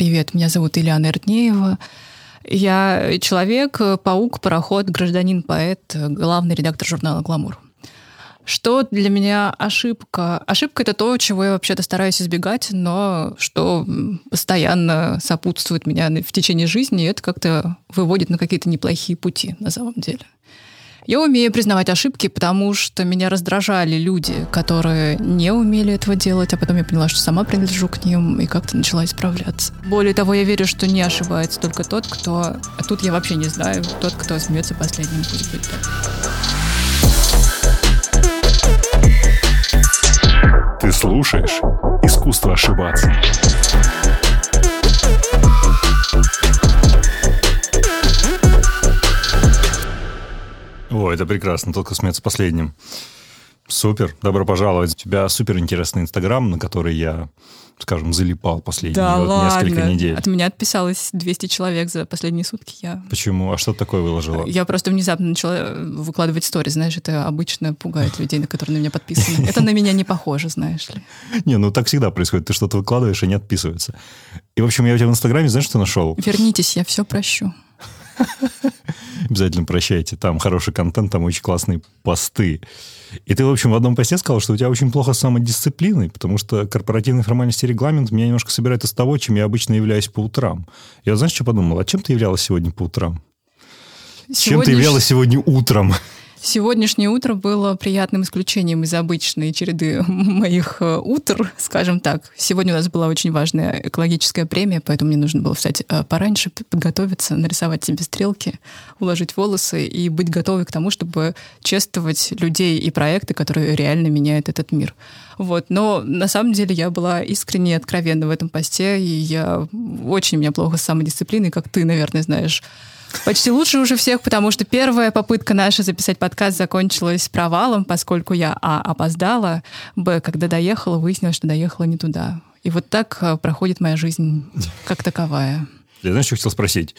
Привет, меня зовут Ильяна Иртнеева. Я человек, паук, пароход, гражданин, поэт, главный редактор журнала «Гламур». Что для меня ошибка? Ошибка — это то, чего я вообще-то стараюсь избегать, но что постоянно сопутствует меня в течение жизни, и это как-то выводит на какие-то неплохие пути на самом деле. Я умею признавать ошибки, потому что меня раздражали люди, которые не умели этого делать, а потом я поняла, что сама принадлежу к ним и как-то начала исправляться. Более того, я верю, что не ошибается только тот, кто... А тут я вообще не знаю, тот, кто смеется последним, пусть будет так. Ты слушаешь «Искусство ошибаться». О, это прекрасно, только смеется последним. Супер, добро пожаловать. У тебя супер интересный инстаграм, на который я, скажем, залипал последние да вот ладно. несколько недель. От меня отписалось 200 человек за последние сутки. Я... Почему? А что такое выложила? Я просто внезапно начала выкладывать стори, знаешь, это обычно пугает людей, на которые на меня подписаны. Это на меня не похоже, знаешь ли. Не, ну так всегда происходит. Ты что-то выкладываешь, и не отписываются. И, в общем, я у тебя в инстаграме, знаешь, что нашел? Вернитесь, я все прощу. Обязательно прощайте. Там хороший контент, там очень классные посты. И ты, в общем, в одном посте сказал, что у тебя очень плохо с самодисциплиной, потому что корпоративный формальности регламент меня немножко собирает из того, чем я обычно являюсь по утрам. Я, знаешь, что подумал? А чем ты являлась сегодня по утрам? Сегодняш... Чем ты являлась сегодня утром? Сегодняшнее утро было приятным исключением из обычной череды моих э, утр, скажем так. Сегодня у нас была очень важная экологическая премия, поэтому мне нужно было встать э, пораньше, подготовиться, нарисовать себе стрелки, уложить волосы и быть готовой к тому, чтобы чествовать людей и проекты, которые реально меняют этот мир. Вот. Но на самом деле я была искренне и откровенна в этом посте, и я очень у меня плохо с самодисциплиной, как ты, наверное, знаешь. Почти лучше уже всех, потому что первая попытка наша записать подкаст закончилась провалом, поскольку я, а, опоздала, б, когда доехала, выяснилось, что доехала не туда. И вот так э, проходит моя жизнь как таковая. Я, знаешь, что хотел спросить?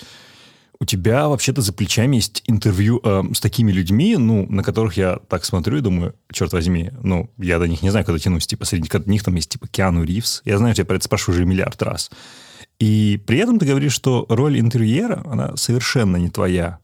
У тебя вообще-то за плечами есть интервью э, с такими людьми, ну, на которых я так смотрю и думаю, черт возьми, ну, я до них не знаю, когда тянусь. Типа, среди них там есть, типа, Киану Ривз. Я знаю, я про это спрашиваю уже миллиард раз. И при этом ты говоришь, что роль интервьюера, она совершенно не твоя.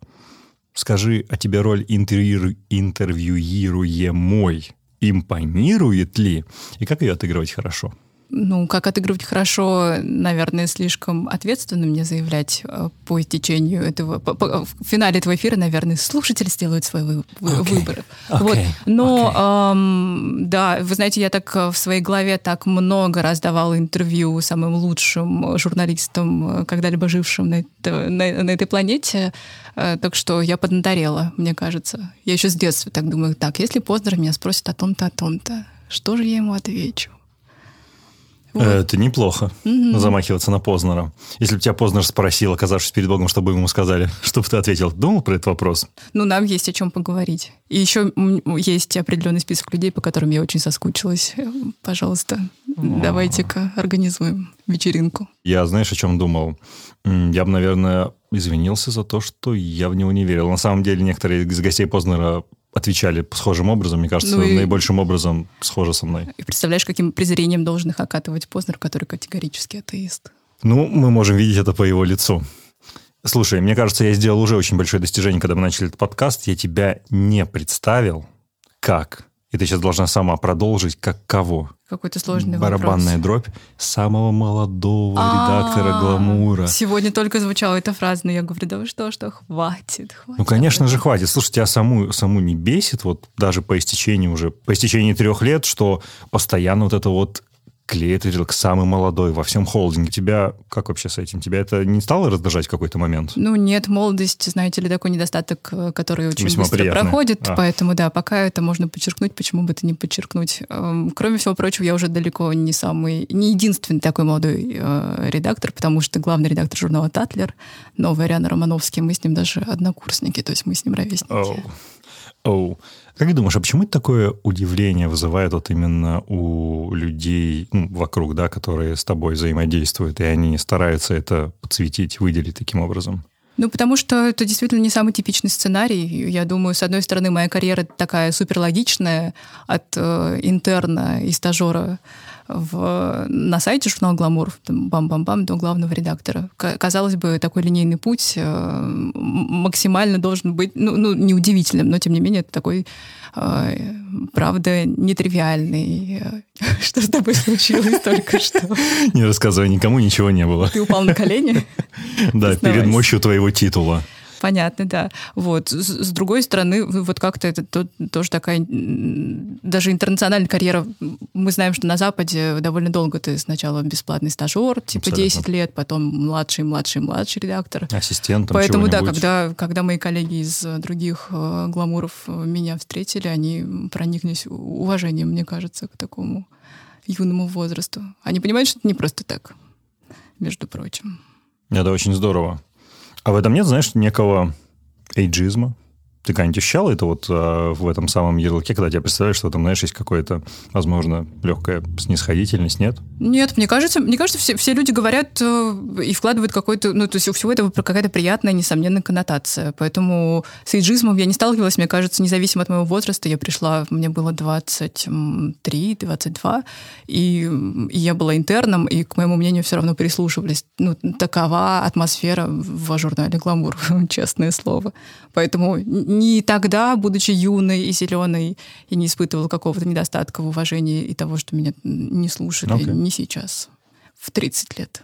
Скажи, а тебе роль интервью, интервьюируемой импонирует ли? И как ее отыгрывать хорошо? Ну, как отыгрывать хорошо, наверное, слишком ответственно мне заявлять э, по истечению этого, по, по, в финале этого эфира, наверное, слушатели сделают свой вы, okay. выбор. Okay. Вот. Но, okay. эм, да, вы знаете, я так э, в своей голове так много раз давала интервью самым лучшим журналистам, э, когда-либо жившим на, это, на, на этой планете, э, так что я поднаторела, мне кажется. Я еще с детства так думаю, так, если Познер меня спросит о том-то, о том-то, что же я ему отвечу? Вот. Это неплохо, угу. замахиваться на Познера. Если бы тебя Познер спросил, оказавшись перед Богом, что бы ему сказали, что бы ты ответил? Думал про этот вопрос? Ну, нам есть о чем поговорить. И еще есть определенный список людей, по которым я очень соскучилась. Пожалуйста, давайте-ка организуем вечеринку. Я, знаешь, о чем думал? Я бы, наверное, извинился за то, что я в него не верил. На самом деле, некоторые из гостей Познера отвечали схожим образом, мне кажется, ну и... наибольшим образом схоже со мной. И представляешь, каким презрением должен их окатывать Познер, который категорически атеист. Ну, мы можем видеть это по его лицу. Слушай, мне кажется, я сделал уже очень большое достижение, когда мы начали этот подкаст. Я тебя не представил как и ты сейчас должна сама продолжить, как кого? Какой-то сложный Барабанная вопрос. дробь самого молодого редактора «Гламура». Сегодня только звучала эта фраза, но я говорю, да вы что, что, хватит, хватит. Ну, конечно же, хватит. Слушай, тебя саму, саму не бесит, вот даже по истечении уже, по истечении трех лет, что постоянно вот это вот клеит рынок самый молодой во всем холдинге. Тебя как вообще с этим? Тебя это не стало раздражать в какой-то момент? Ну нет, молодость, знаете ли, такой недостаток, э, который очень Весьма быстро приятный. проходит, А. поэтому да, пока это можно подчеркнуть, почему бы это не подчеркнуть. Эм, Кроме всего прочего, я уже далеко не самый, не единственный такой молодой э, редактор, потому что главный редактор журнала «Татлер», новый Ариана Романовский, мы с ним даже однокурсники, то есть мы с ним ровесники. Оу. Оу. Как ты думаешь, а почему это такое удивление вызывает вот именно у людей ну, вокруг, да, которые с тобой взаимодействуют, и они стараются это подсветить, выделить таким образом? Ну, потому что это действительно не самый типичный сценарий. Я думаю, с одной стороны, моя карьера такая суперлогичная от э, интерна и стажера в, на сайте журнала «Гламур», бам-бам-бам, до главного редактора. Казалось бы, такой линейный путь э, максимально должен быть, ну, ну неудивительным, но тем не менее это такой э, правда, нетривиальный. Что с тобой случилось только что? Не рассказывай, никому ничего не было. Ты упал на колени? Да, перед мощью твоего титула. Понятно, да. Вот. С, с другой стороны, вот как-то это то, тоже такая даже интернациональная карьера. Мы знаем, что на Западе довольно долго ты сначала бесплатный стажер, типа Абсолютно. 10 лет, потом младший, младший, младший редактор. Ассистент. Поэтому да, когда, когда мои коллеги из других э, гламуров э, меня встретили, они прониклись уважением, мне кажется, к такому юному возрасту. Они понимают, что это не просто так, между прочим. Это очень здорово. А в этом нет, знаешь, некого эйджизма? Ты когда-нибудь ощущал это вот э, в этом самом ярлыке, когда тебе представляешь, что там, знаешь, есть какое-то, возможно, легкая снисходительность, нет? Нет, мне кажется, мне кажется, все, все люди говорят э, и вкладывают какой-то, ну, то есть у всего этого какая-то приятная, несомненная коннотация. Поэтому с эйджизмом я не сталкивалась, мне кажется, независимо от моего возраста, я пришла, мне было 23-22, и, и я была интерном, и к моему мнению все равно прислушивались. Ну, такова атмосфера в журнале «Гламур», честное слово. Поэтому не тогда, будучи юной и зеленой, я не испытывала какого-то недостатка в уважении и того, что меня не слушали, okay. не сейчас, в 30 лет.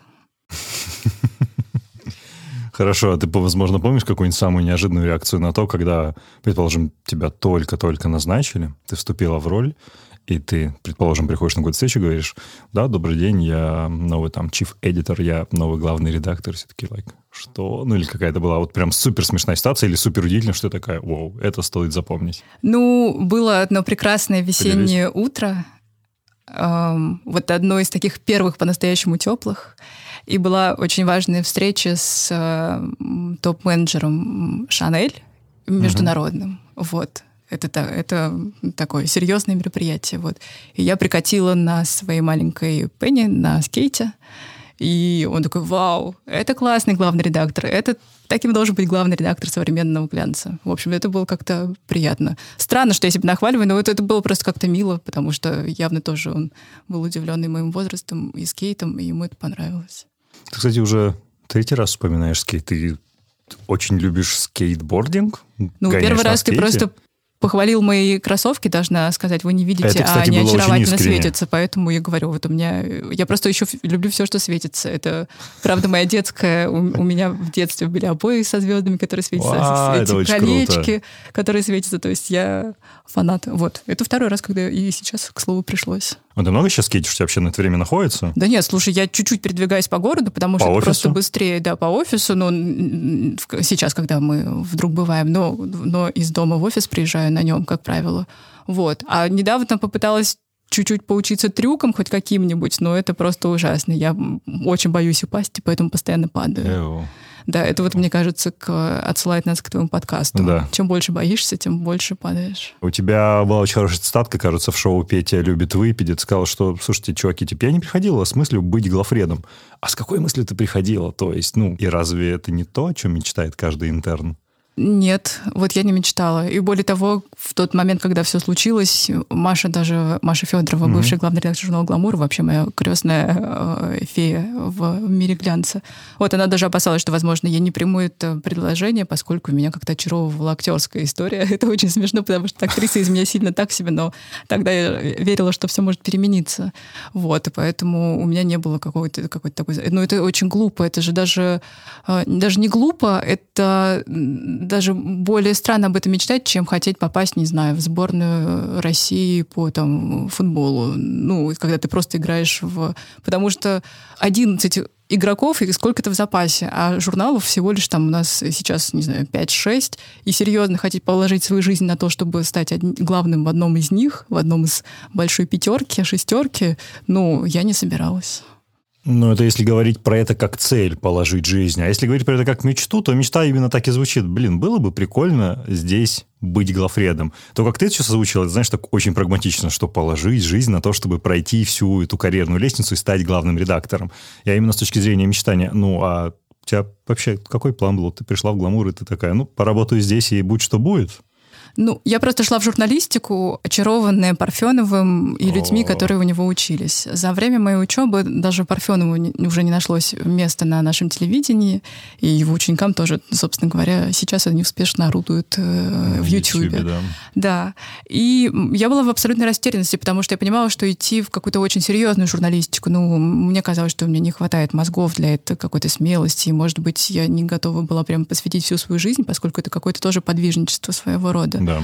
Хорошо, а ты, возможно, помнишь какую-нибудь самую неожиданную реакцию на то, когда, предположим, тебя только-только назначили, ты вступила в роль, и ты, предположим, приходишь на какую-то встречу и говоришь, да, добрый день, я новый там chief editor, я новый главный редактор, все таки like, что? Ну, или какая-то была вот прям супер смешная ситуация или супер удивительная, что такая, вау, это стоит запомнить. Ну, было одно прекрасное весеннее Поделись. утро, эм, вот одно из таких первых по-настоящему теплых, и была очень важная встреча с э, топ-менеджером Шанель международным, угу. вот это, это такое серьезное мероприятие. Вот. И я прикатила на своей маленькой Пенни на скейте. И он такой, вау, это классный главный редактор, это таким должен быть главный редактор современного глянца. В общем, это было как-то приятно. Странно, что я себя нахваливаю, но вот это было просто как-то мило, потому что явно тоже он был удивленный моим возрастом и скейтом, и ему это понравилось. Ты, кстати, уже третий раз вспоминаешь скейт. Ты очень любишь скейтбординг? Ну, первый раз ты просто похвалил мои кроссовки, должна сказать, вы не видите, это, кстати, а они очаровательно светятся. Поэтому я говорю, вот у меня... Я просто еще люблю все, что светится. Это, правда, моя детская... У, у меня в детстве были обои со звездами, которые светятся, Вау, эти колечки, круто. которые светятся. То есть я фанат. Вот. Это второй раз, когда и сейчас, к слову, пришлось. А ты много сейчас тебя вообще на это время находится? Да нет, слушай, я чуть-чуть передвигаюсь по городу, потому по что просто быстрее, да, по офису. Но сейчас, когда мы вдруг бываем, но, но из дома в офис приезжаю на нем, как правило. Вот. А недавно попыталась чуть-чуть поучиться трюкам хоть каким-нибудь, но это просто ужасно. Я очень боюсь упасть, и поэтому постоянно падаю. Эу. Да, это вот, мне кажется, к, отсылает нас к твоему подкасту. Да. Чем больше боишься, тем больше падаешь. У тебя была очень хорошая цитатка, кажется, в шоу «Петя любит выпить». Ты сказал, что, слушайте, чуваки, типа, я не приходила с мыслью быть главредом. А с какой мыслью ты приходила? То есть, ну, и разве это не то, о чем мечтает каждый интерн? Нет, вот я не мечтала. И более того, в тот момент, когда все случилось, Маша даже, Маша Федорова, mm-hmm. бывшая главный редактор журнала «Гламур», вообще моя крестная э, фея в мире глянца. Вот она даже опасалась, что, возможно, я не приму это предложение, поскольку меня как-то очаровывала актерская история. Это очень смешно, потому что актриса из меня сильно так себе, но тогда я верила, что все может перемениться. Вот, и поэтому у меня не было какого-то какой-то такой... Ну, это очень глупо, это же даже, э, даже не глупо, это даже более странно об этом мечтать, чем хотеть попасть, не знаю, в сборную России по там, футболу. Ну, когда ты просто играешь в... Потому что 11 игроков и сколько-то в запасе, а журналов всего лишь там у нас сейчас, не знаю, 5-6, и серьезно хотеть положить свою жизнь на то, чтобы стать одни, главным в одном из них, в одном из большой пятерки, шестерки, ну, я не собиралась. Ну, это если говорить про это как цель положить жизнь. А если говорить про это как мечту, то мечта именно так и звучит. Блин, было бы прикольно здесь быть главредом. То, как ты это сейчас озвучил, это, знаешь, так очень прагматично, что положить жизнь на то, чтобы пройти всю эту карьерную лестницу и стать главным редактором. Я именно с точки зрения мечтания. Ну, а у тебя вообще какой план был? Ты пришла в гламур, и ты такая, ну, поработаю здесь, и будь что будет. Ну, я просто шла в журналистику, очарованная Парфеновым и людьми, которые у него учились. За время моей учебы даже Парфенову уже не нашлось места на нашем телевидении, и его ученикам тоже, собственно говоря, сейчас они успешно орудуют э, в Ютьюбе. да. Да. И я была в абсолютной растерянности, потому что я понимала, что идти в какую-то очень серьезную журналистику, ну, мне казалось, что у меня не хватает мозгов для этого, какой-то смелости, и, может быть, я не готова была прям посвятить всю свою жизнь, поскольку это какое-то тоже подвижничество своего рода. Да.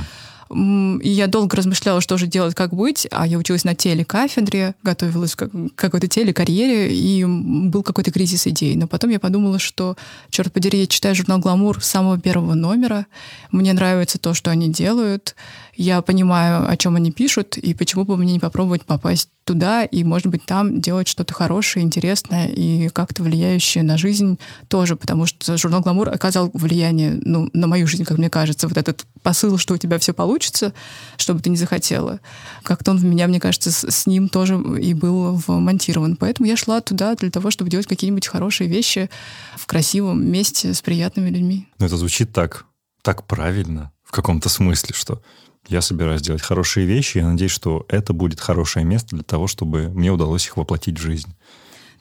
М, И я долго размышляла, что же делать, как быть. А я училась на телекафедре, готовилась к какой-то телекарьере, и был какой-то кризис идей. Но потом я подумала, что, черт подери, я читаю журнал «Гламур» с самого первого номера. Мне нравится то, что они делают. Я понимаю, о чем они пишут, и почему бы мне не попробовать попасть туда и, может быть, там делать что-то хорошее, интересное и как-то влияющее на жизнь тоже, потому что журнал «Гламур» оказал влияние ну, на мою жизнь, как мне кажется. Вот этот посыл, что у тебя все получится, что бы ты ни захотела. Как-то он в меня, мне кажется, с, с ним тоже и был вмонтирован. Поэтому я шла туда для того, чтобы делать какие-нибудь хорошие вещи в красивом месте с приятными людьми. Но это звучит так, так правильно в каком-то смысле, что я собираюсь делать хорошие вещи, я надеюсь, что это будет хорошее место для того, чтобы мне удалось их воплотить в жизнь.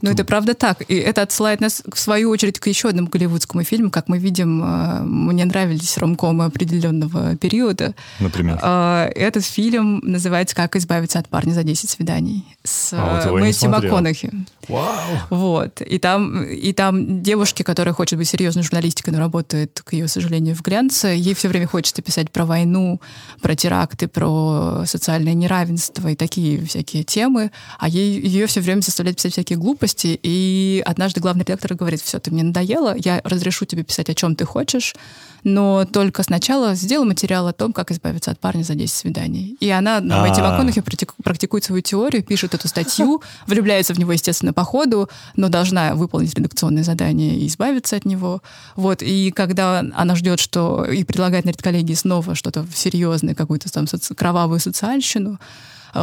Но это правда так. И это отсылает нас, в свою очередь, к еще одному голливудскому фильму. Как мы видим, э, мне нравились ромкомы определенного периода. Например. А, Этот фильм называется «Как избавиться от парня за 10 свиданий» с А, вот э, Мэтью. МакКонахи. Вау! Вот. И там, и там девушке, которая хочет быть серьезной журналистикой, но работает, к ее сожалению, в глянце, ей все время хочется писать про войну, про теракты, про социальное неравенство и такие всякие темы, а ей, ее все время заставляют писать всякие глупости, и однажды главный редактор говорит, все, ты мне надоело, я разрешу тебе писать о чем ты хочешь, но только сначала сделай материал о том, как избавиться от парня за 10 свиданий. И она, ну, Мэтью А. МакКонахи практик- практикует свою теорию, пишет эту статью, влюбляется в него, естественно, по ходу, но должна выполнить редакционное задание и избавиться от него. Вот. И когда она ждет, что и предлагает на редколлегии снова что-то серьезное, какую-то там соци- кровавую социальщину,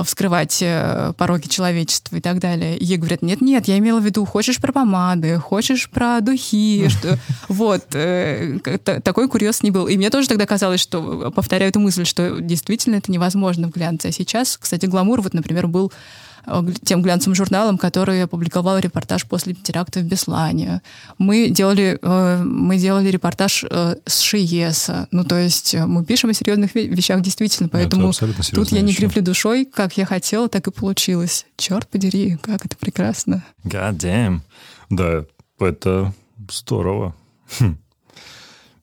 вскрывать э, пороги человечества и так далее. И ей говорят, нет-нет, я имела в виду, хочешь про помады, хочешь про духи, что вот. э, Такой курьез не был. И мне тоже тогда казалось, что, повторяю эту мысль, что действительно это невозможно в глянце. А сейчас, кстати, «Гламур», вот, например, был э, тем глянцевым журналом, который опубликовал репортаж после теракта в Беслане. Мы делали, э, мы делали репортаж э, с Шиеса. Ну, то есть э, мы пишем о серьезных ве- вещах действительно, это поэтому тут я не кривлю душой, как я хотела, так и получилось. Черт подери, как это прекрасно. God damn. Да, это здорово. Хм.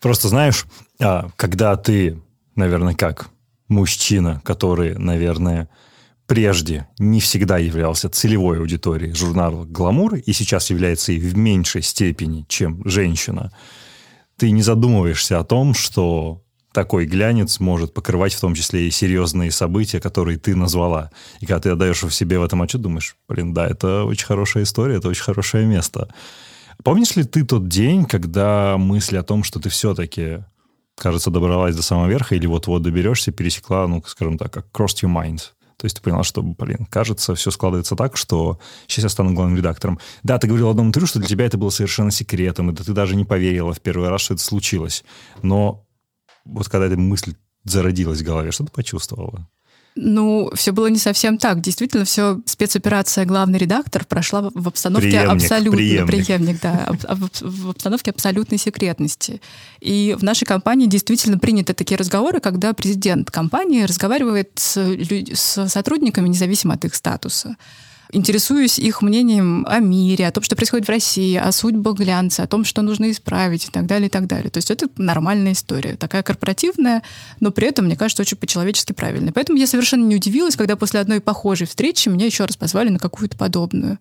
Просто знаешь, а, когда ты, наверное, как мужчина, который, наверное, прежде не всегда являлся целевой аудиторией журнала «Гламур» и сейчас является и в меньшей степени, чем женщина, ты не задумываешься о том, что такой глянец может покрывать в том числе и серьезные события, которые ты назвала. И когда ты отдаешь в себе в этом отчет, думаешь, блин, да, это очень хорошая история, это очень хорошее место. Помнишь ли ты тот день, когда мысль о том, что ты все-таки, кажется, добралась до самого верха или вот-вот доберешься, пересекла, ну, скажем так, как crossed your mind? То есть ты поняла, что, блин, кажется, все складывается так, что сейчас я стану главным редактором. Да, ты говорил в одном интервью, что для тебя это было совершенно секретом, и ты даже не поверила в первый раз, что это случилось. Но вот когда эта мысль зародилась в голове, что ты почувствовала? Ну, все было не совсем так. Действительно, все спецоперация главный редактор прошла в- обстановке Преемник, абсолютно преемник. да, об- об- в обстановке абсолютной секретности. И в нашей компании действительно приняты такие разговоры, когда президент компании разговаривает с, с сотрудниками, независимо от их статуса. Интересуюсь их мнением о мире, о том, что происходит в России, о судьбах глянца, о том, что нужно исправить и так далее, и так далее. То есть это нормальная история, такая корпоративная, но при этом, мне кажется, очень по-человечески правильная. Поэтому я совершенно не удивилась, когда после одной похожей встречи меня еще раз позвали на какую-то подобную.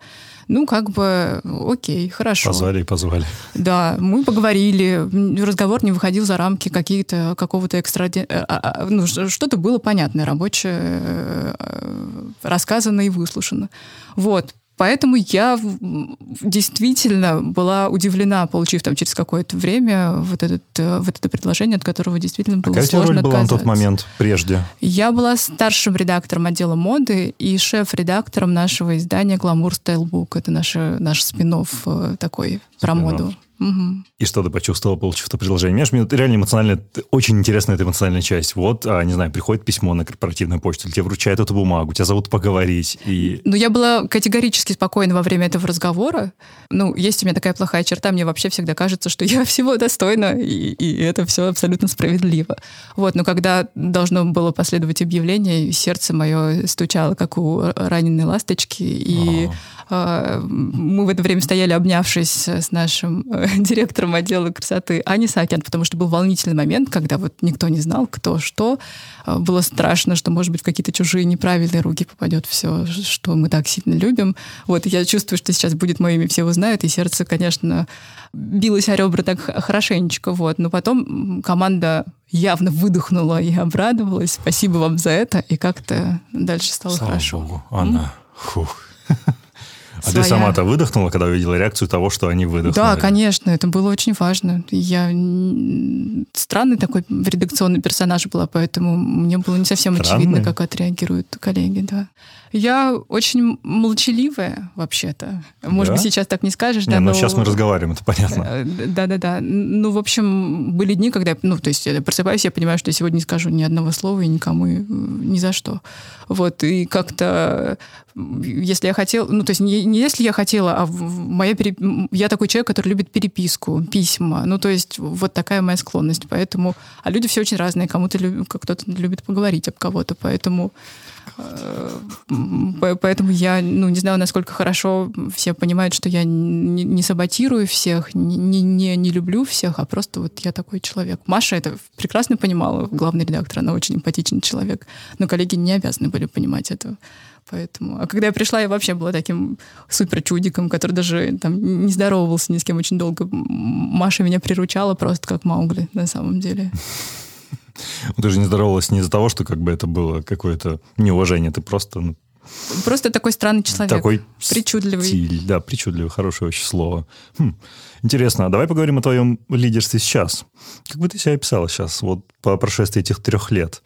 Ну, как бы, окей, хорошо. Позвали и позвали. Да, мы поговорили, разговор не выходил за рамки какие-то, какого-то экстра... э, а, а, Ну, ш- что-то было понятное, рабочее, э, э, рассказано и выслушано. Вот. Поэтому я действительно была удивлена, получив там через какое-то время вот, этот, э, вот это предложение, от которого действительно было тебя сложно роль была на тот момент, прежде? Я была старшим редактором отдела моды и шеф-редактором нашего издания «Гламур Стайлбук». Это наш, наш спин такой про моду. Угу. И что ты почувствовал, получив это предложение? Мне реально эмоционально, очень интересная эта эмоциональная часть. Вот, а, не знаю, приходит письмо на корпоративную почту, тебе вручают эту бумагу, тебя зовут поговорить. И... Ну, я была категорически спокойна во время этого разговора. Ну, есть у меня такая плохая черта, мне вообще всегда кажется, что я всего достойна, и, и это все абсолютно справедливо. Вот, но когда должно было последовать объявление, сердце мое стучало, как у раненой ласточки, и а, мы в это время стояли, обнявшись с нашим э, директором отдела красоты Ани Сакян, потому что был волнительный момент, когда вот никто не знал, кто что. А, было страшно, что, может быть, в какие-то чужие неправильные руки попадет все, что мы так сильно любим. Вот, я чувствую, что сейчас будет мое имя, все узнают, и сердце, конечно, билось о ребра так хорошенечко. Вот. Но потом команда явно выдохнула и обрадовалась. Спасибо вам за это. И как-то дальше стало Слава хорошо. Богу, Анна. Фух. А своя... ты сама-то выдохнула, когда увидела реакцию того, что они выдохнули? Да, конечно, это было очень важно. Я странный такой редакционный персонаж была, поэтому мне было не совсем Странный? очевидно, как отреагируют коллеги, да. Я очень молчаливая, вообще-то. Может да? быть, сейчас так не скажешь, не, да? Ну, но сейчас мы разговариваем, это понятно. Э, да-да-да. Ну, в общем, были дни, когда я, ну, то есть я просыпаюсь, я понимаю, что я сегодня не скажу ни одного слова и никому и, ни за что. Вот, и как-то, если я хотела, ну, то есть не, не если я хотела, а моя переп... я такой человек, который любит переписку, письма. Ну, то есть вот такая моя склонность. Поэтому, а люди все очень разные. Кому-то люб... кто-то любит поговорить об кого-то, поэтому Э, поэтому я, ну, не знаю, насколько хорошо все понимают, что я не, не саботирую всех, не, не, не люблю всех, а просто вот я такой человек. Маша это прекрасно понимала, главный редактор, она очень эмпатичный человек, но коллеги не обязаны были понимать этого. Поэтому. А когда я пришла, я вообще была таким супер чудиком, который даже там не здоровался ни с кем очень долго. Маша меня приручала просто как Маугли на самом деле. Ты же не здоровалась не из-за того, что как бы это было какое-то неуважение, ты просто... Ну, просто такой странный человек. Такой причудливый. Стиль, да, причудливый, хорошее очень слово. Хм. Интересно, а давай поговорим о твоем лидерстве сейчас. Как бы ты себя описала сейчас, вот по прошествии этих трех лет?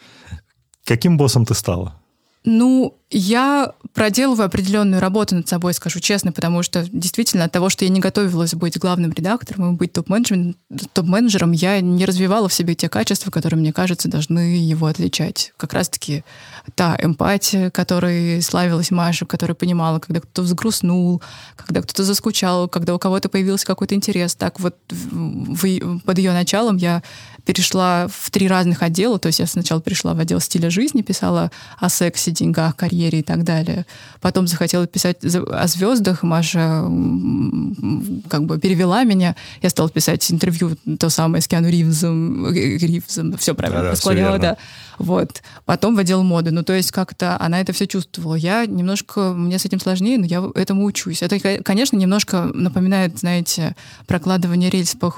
Каким боссом ты стала? Ну, я проделываю определенную работу над собой, скажу честно, потому что действительно от того, что я не готовилась быть главным редактором и быть топ-менеджером, топ-менеджером, я не развивала в себе те качества, которые, мне кажется, должны его отличать. Как раз-таки та эмпатия, которой славилась Маша, которая понимала, когда кто-то взгрустнул, когда кто-то заскучал, когда у кого-то появился какой-то интерес. Так вот в, под ее началом я перешла в три разных отдела. То есть я сначала пришла в отдел стиля жизни, писала о сексе, деньгах, карьере и так далее. Потом захотела писать о звездах. Маша как бы перевела меня. Я стала писать интервью то самое с Киану Ривзом. Ривзом все правильно да, да, да. Вот. Потом в отдел моды. Ну, то есть как-то она это все чувствовала. Я немножко... Мне с этим сложнее, но я этому учусь. Это, конечно, немножко напоминает, знаете, прокладывание рельс по,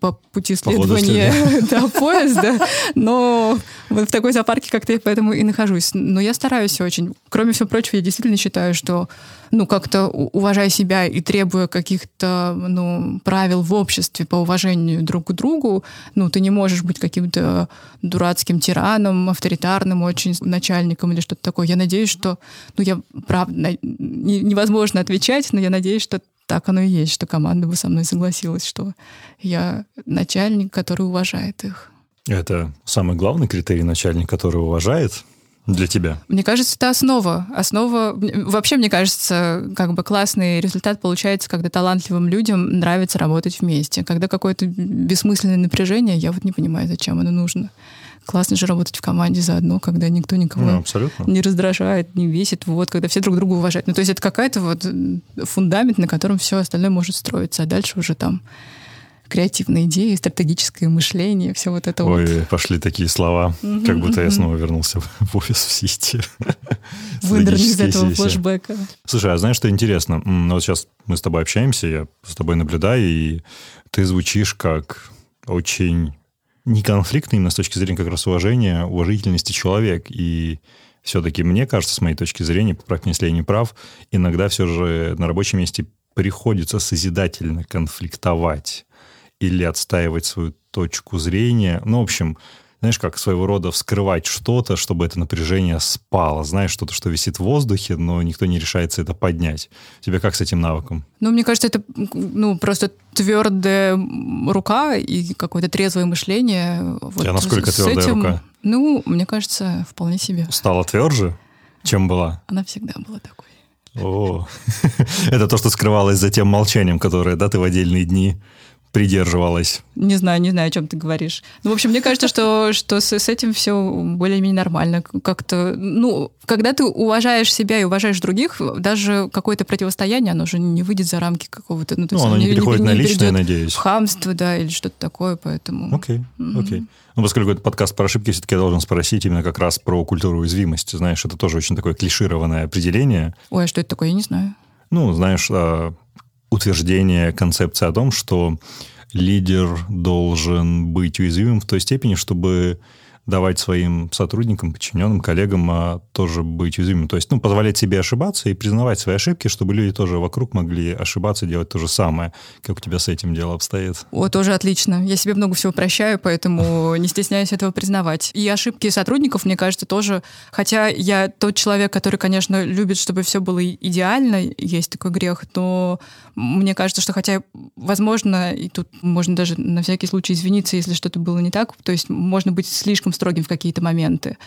по пути следования до поезда. Но вот в такой зоопарке как-то я поэтому и нахожусь. Но я стараюсь очень. Кроме всего прочего, я действительно считаю, что ну, как-то уважая себя и требуя каких-то, ну, правил в обществе по уважению друг к другу, ну, ты не можешь быть каким-то дурацким тираном, авторитарным очень начальником или что-то такое. Я надеюсь, что, ну, я, правда, невозможно отвечать, но я надеюсь, что так оно и есть, что команда бы со мной согласилась, что я начальник, который уважает их. Это самый главный критерий начальник, который уважает для тебя? Мне кажется, это основа. Основа... Вообще, мне кажется, как бы классный результат получается, когда талантливым людям нравится работать вместе. Когда какое-то бессмысленное напряжение, я вот не понимаю, зачем оно нужно. Классно же работать в команде заодно, когда никто никого ну, не раздражает, не весит. Вот, когда все друг друга уважают. Ну, то есть это какая-то вот фундамент, на котором все остальное может строиться. А дальше уже там креативные идеи, стратегическое мышление, все вот это Ой, вот. пошли такие слова, mm-hmm, как будто mm-hmm. я снова вернулся в офис в Сити. Выдерни из этого флешбека. Слушай, а знаешь, что интересно? Ну, вот сейчас мы с тобой общаемся, я с тобой наблюдаю, и ты звучишь как очень неконфликтный именно с точки зрения как раз уважения, уважительности человек. И все-таки мне кажется, с моей точки зрения, поправь если я не прав, иногда все же на рабочем месте приходится созидательно конфликтовать или отстаивать свою точку зрения. Ну, в общем, знаешь, как своего рода вскрывать что-то, чтобы это напряжение спало. Знаешь, что-то, что висит в воздухе, но никто не решается это поднять. У тебя как с этим навыком? Ну, мне кажется, это ну, просто твердая рука и какое-то трезвое мышление. Вот а насколько твердая этим, рука? Ну, мне кажется, вполне себе. Стала тверже, чем была? Она всегда была такой. О, это то, что скрывалось за тем молчанием, которое, да, ты в отдельные дни придерживалась? Не знаю, не знаю, о чем ты говоришь. Ну, в общем, мне кажется, что, что с, с этим все более-менее нормально. Как-то, ну, когда ты уважаешь себя и уважаешь других, даже какое-то противостояние, оно уже не выйдет за рамки какого-то... Ну, ну оно не, не переходит не, на личное, надеюсь. В хамство, да, или что-то такое, поэтому... Окей, okay, окей. Okay. Ну, поскольку это подкаст про ошибки, все-таки я должен спросить именно как раз про культуру уязвимости. Знаешь, это тоже очень такое клишированное определение. Ой, а что это такое, я не знаю. Ну, знаешь, а, утверждение концепции о том, что лидер должен быть уязвимым в той степени, чтобы давать своим сотрудникам, подчиненным, коллегам а, тоже быть уязвимым. То есть, ну, позволять себе ошибаться и признавать свои ошибки, чтобы люди тоже вокруг могли ошибаться, делать то же самое. Как у тебя с этим дело обстоит? О, тоже отлично. Я себе много всего прощаю, поэтому не стесняюсь этого признавать. И ошибки сотрудников, мне кажется, тоже... Хотя я тот человек, который, конечно, любит, чтобы все было идеально, есть такой грех, но мне кажется, что хотя, возможно, и тут можно даже на всякий случай извиниться, если что-то было не так, то есть можно быть слишком строгим в какие-то моменты.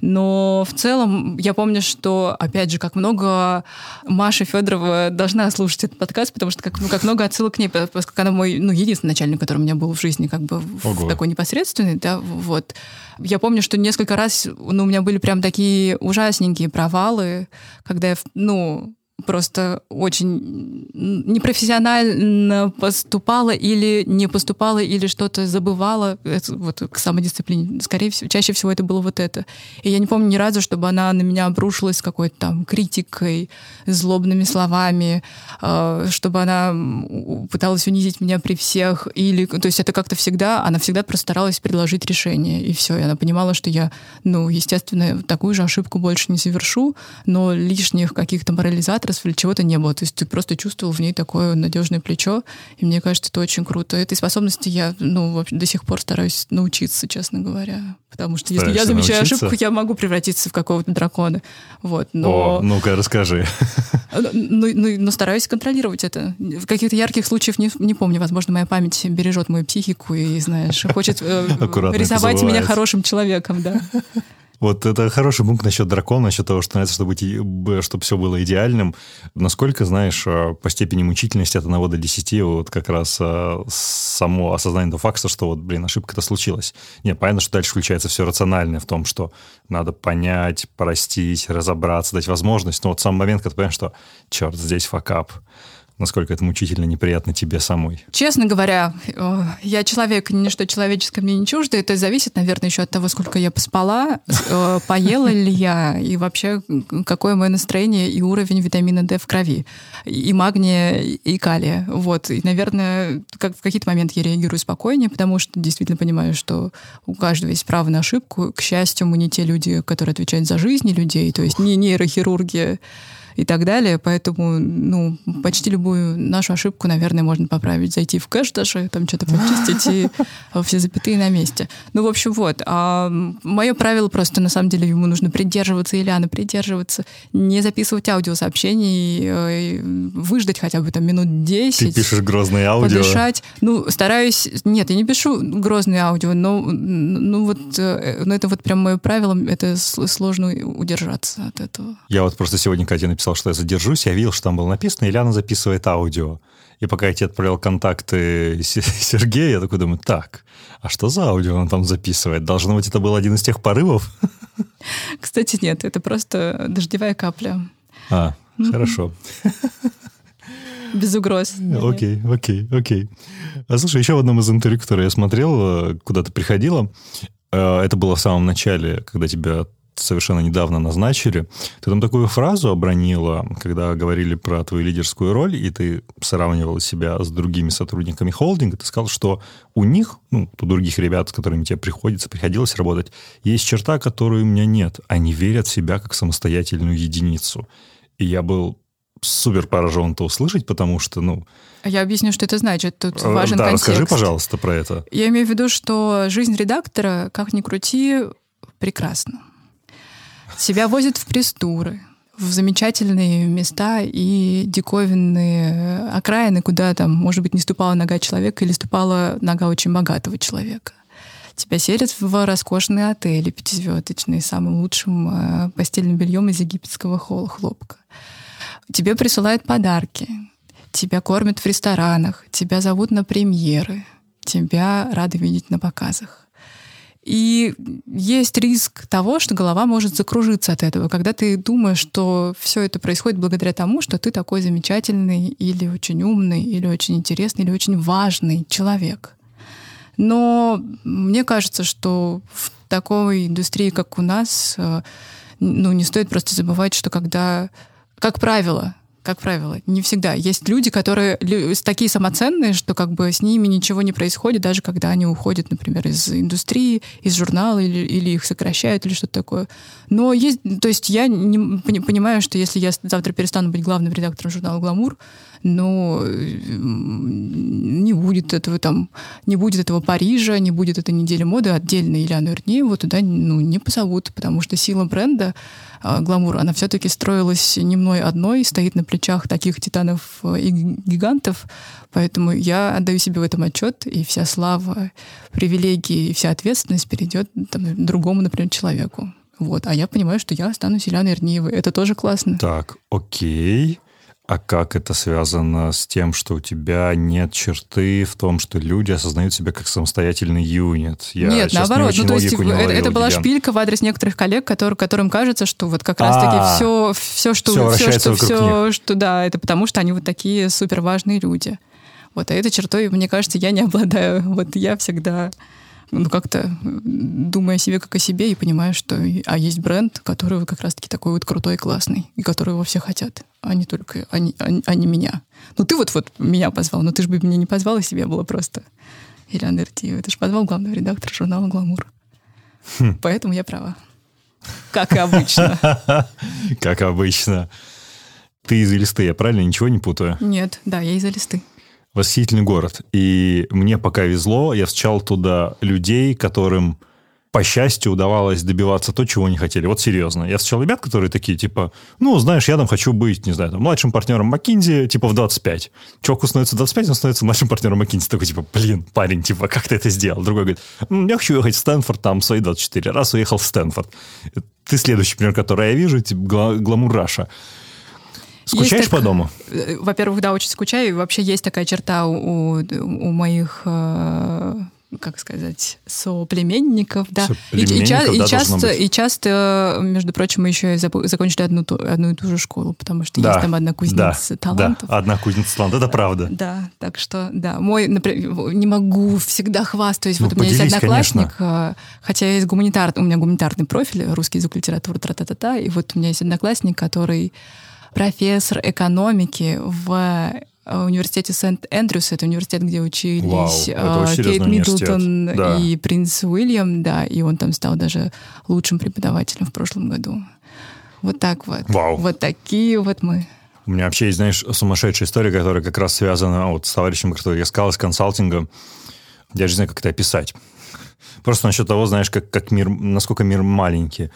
Но в целом я помню, что, опять же, как много Маша Федорова должна слушать этот подкаст, потому что как, ну, как много отсылок к ней, поскольку она мой ну, единственный начальник, который у меня был в жизни, как бы в, такой непосредственный, да, вот. Я помню, что несколько раз ну, у меня были прям такие ужасненькие провалы, когда я, ну, просто очень непрофессионально поступала или не поступала, или что-то забывала. Это, вот к самодисциплине. Скорее всего, чаще всего это было вот это. И я не помню ни разу, чтобы она на меня обрушилась какой-то там критикой, злобными словами, э, чтобы она пыталась унизить меня при всех. Или, то есть это как-то всегда, она всегда просто старалась предложить решение. И все. И она понимала, что я, ну, естественно, такую же ошибку больше не совершу, но лишних каких-то морализаторов или чего-то не было. То есть ты просто чувствовал в ней такое надежное плечо, и мне кажется, это очень круто. Этой способности я, ну, вообще до сих пор стараюсь научиться, честно говоря. Потому что если я замечаю научиться? ошибку, я могу превратиться в какого-то дракона. Вот, но... О, ну-ка, расскажи. Ну, ну, ну, но стараюсь контролировать это. В каких-то ярких случаях не, не помню. Возможно, моя память бережет мою психику и, знаешь, хочет э, рисовать меня хорошим человеком, да. Вот это хороший пункт насчет дракона, насчет того, что нравится, чтобы, чтобы все было идеальным. Насколько, знаешь, э, по степени мучительности от 1 до 10, вот как раз э, само осознание того факта, что вот, блин, ошибка-то случилась. Нет, понятно, что дальше включается все рациональное в том, что надо понять, простить, разобраться, дать возможность. Но вот сам момент, когда ты понимаешь, что, черт, здесь факап, насколько это мучительно неприятно тебе самой? Честно говоря, э, я человек, ничто человеческое мне не чуждо. Это зависит, наверное, еще от того, сколько я поспала, э, поела ли я, и вообще какое мое настроение и уровень витамина D в крови, и магния, и калия. Вот. И, наверное, как в какие-то моменты я реагирую спокойнее, потому что действительно понимаю, что у каждого есть право на ошибку. К счастью, мы не те люди, которые отвечают за жизни людей, то есть не нейрохирурги, и так далее. Поэтому, ну, почти любую нашу ошибку, наверное, можно поправить. Зайти в кэш даже, там что-то почистить, и все запятые на месте. Ну, в общем, вот. А мое правило просто, на самом деле, ему нужно придерживаться, Ильяна, придерживаться, не записывать аудиосообщений, э, выждать хотя бы там минут 10. Ты пишешь грозные аудио? Подышать. Ну, стараюсь... Нет, я не пишу грозные аудио, но ну, вот, ну, это вот прям мое правило, это сложно удержаться от этого. Я вот просто сегодня Катя написал написал, что я задержусь, я видел, что там было написано, Ильяна записывает аудио. И пока я тебе отправлял контакты Сергея, я такой думаю, так, а что за аудио он там записывает? Должно быть, это был один из тех порывов? Кстати, нет, это просто дождевая капля. А, хорошо. Без угроз. Окей, окей, окей. А слушай, еще в одном из интервью, которое я смотрел, э, куда ты приходила, э, это было в самом начале, когда тебя совершенно недавно назначили. Ты там такую фразу обронила, когда говорили про твою лидерскую роль, и ты сравнивала себя с другими сотрудниками холдинга, ты сказал, что у них, ну, у других ребят, с которыми тебе приходится, приходилось работать, есть черта, которой у меня нет. Они верят в себя как самостоятельную единицу. И я был супер поражен это услышать, потому что, ну... Я объясню, что это значит. Тут э, важен да, контекст. расскажи, пожалуйста, про это. Я имею в виду, что жизнь редактора, как ни крути, прекрасна. Себя возят в пресс-туры, в замечательные места и диковинные окраины, куда там, может быть, не ступала нога человека или ступала нога очень богатого человека. Тебя селят в роскошные отели пятизвездочные, самым лучшим э, постельным бельем из египетского хлопка. Тебе присылают подарки, тебя кормят в ресторанах, тебя зовут на премьеры, тебя рады видеть на показах. И есть риск того, что голова может закружиться от этого, когда ты думаешь, что все это происходит благодаря тому, что ты такой замечательный или очень умный, или очень интересный, или очень важный человек. Но мне кажется, что в такой индустрии, как у нас, э, ну, не стоит просто забывать, что когда, как правило, как правило. Не всегда. Есть люди, которые такие самоценные, что как бы с ними ничего не происходит, даже когда они уходят, например, из индустрии, из журнала или, или их сокращают или что-то такое. Но есть, то есть я не, понимаю, что если я завтра перестану быть главным редактором журнала «Гламур», но не будет этого там, не будет этого Парижа, не будет этой недели моды отдельно Ильяну Ирнееву туда ну, не позовут, потому что сила бренда а, гламур, она все-таки строилась не мной одной, стоит на плечах таких титанов э, и гигантов, поэтому я отдаю себе в этом отчет, и вся слава, привилегии и вся ответственность перейдет там, другому, например, человеку. Вот. А я понимаю, что я останусь Ильяной Ирниевой. Это тоже классно. Так, окей. А как это связано с тем, что у тебя нет черты в том, что люди осознают себя как самостоятельный юнит? Я нет, наоборот. Не ну, то есть это, это была шпилька в адрес некоторых коллег, которые, которым кажется, что вот как раз-таки все, все, что, все, все, что, все, что, да, это потому, что они вот такие супер важные люди. Вот, а этой чертой, мне кажется, я не обладаю. Вот я всегда ну, как-то думаю о себе как о себе и понимаю, что а есть бренд, который как раз-таки такой вот крутой и классный, и которого все хотят, а не только, а не, а, а не меня. Ну, ты вот, вот меня позвал, но ты же бы меня не позвал, и себе было просто Ильяна Иртиева. Ты же позвал главного редактора журнала «Гламур». Хм. Поэтому я права. Как и обычно. Как обычно. Ты из Элисты, я правильно ничего не путаю? Нет, да, я из Элисты восхитительный город. И мне пока везло, я встречал туда людей, которым по счастью, удавалось добиваться то, чего они хотели. Вот серьезно. Я встречал ребят, которые такие, типа, ну, знаешь, я там хочу быть, не знаю, там, младшим партнером Маккинзи, типа, в 25. Чуваку становится 25, он становится младшим партнером Маккинзи. Такой, типа, блин, парень, типа, как ты это сделал? Другой говорит, я хочу ехать в Стэнфорд, там, свои 24. Раз уехал в Стэнфорд. Ты следующий пример, который я вижу, типа, гламур Раша. Скучаешь так, по дому? Э, во-первых, да, очень скучаю. И вообще есть такая черта у, у моих э, как сказать, соплеменников, да. Соплеменников, и, и, да, и, часто, и часто, между прочим, мы еще и закончили одну, одну и ту же школу, потому что да, есть там одна кузница да, талантов. Да, одна кузница талантов, это правда. Да, так что, да, мой, например, не могу всегда хвастаюсь. Ну, вот у меня есть одноклассник, конечно. Э, хотя есть гуманитар, у меня гуманитарный профиль, русский язык, литература, тра-та-та-та, и вот у меня есть одноклассник, который профессор экономики в э, университете Сент-Эндрюс, это университет, где учились Вау, Кейт Миддлтон да. и принц Уильям, да, и он там стал даже лучшим преподавателем в прошлом году. Вот так вот. Вау. Вот такие вот мы. У меня вообще есть, знаешь, сумасшедшая история, которая как раз связана вот с товарищем, который я сказал, с консалтингом. Я же не знаю, как это описать. Просто насчет того, знаешь, как, как мир, насколько мир маленький.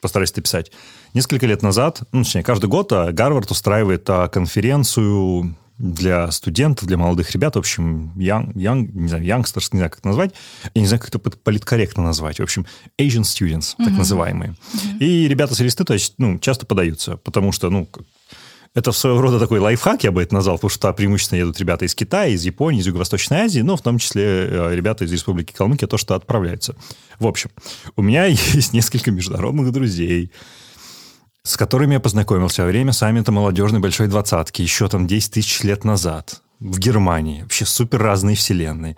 Постараюсь это писать. Несколько лет назад, ну, точнее, каждый год а, Гарвард устраивает а, конференцию для студентов, для молодых ребят, в общем, young, young, не знаю, youngsters, не знаю, как это назвать, я не знаю, как это политкорректно назвать, в общем, Asian students, uh-huh. так называемые. Uh-huh. И ребята с листы, то есть, ну, часто подаются, потому что, ну, это своего рода такой лайфхак, я бы это назвал, потому что преимущественно едут ребята из Китая, из Японии, из Юго-Восточной Азии, но в том числе э, ребята из Республики Калмыкия то, что отправляются. В общем, у меня есть несколько международных друзей, с которыми я познакомился во время саммита молодежной большой двадцатки еще там 10 тысяч лет назад в Германии. Вообще супер разные вселенные.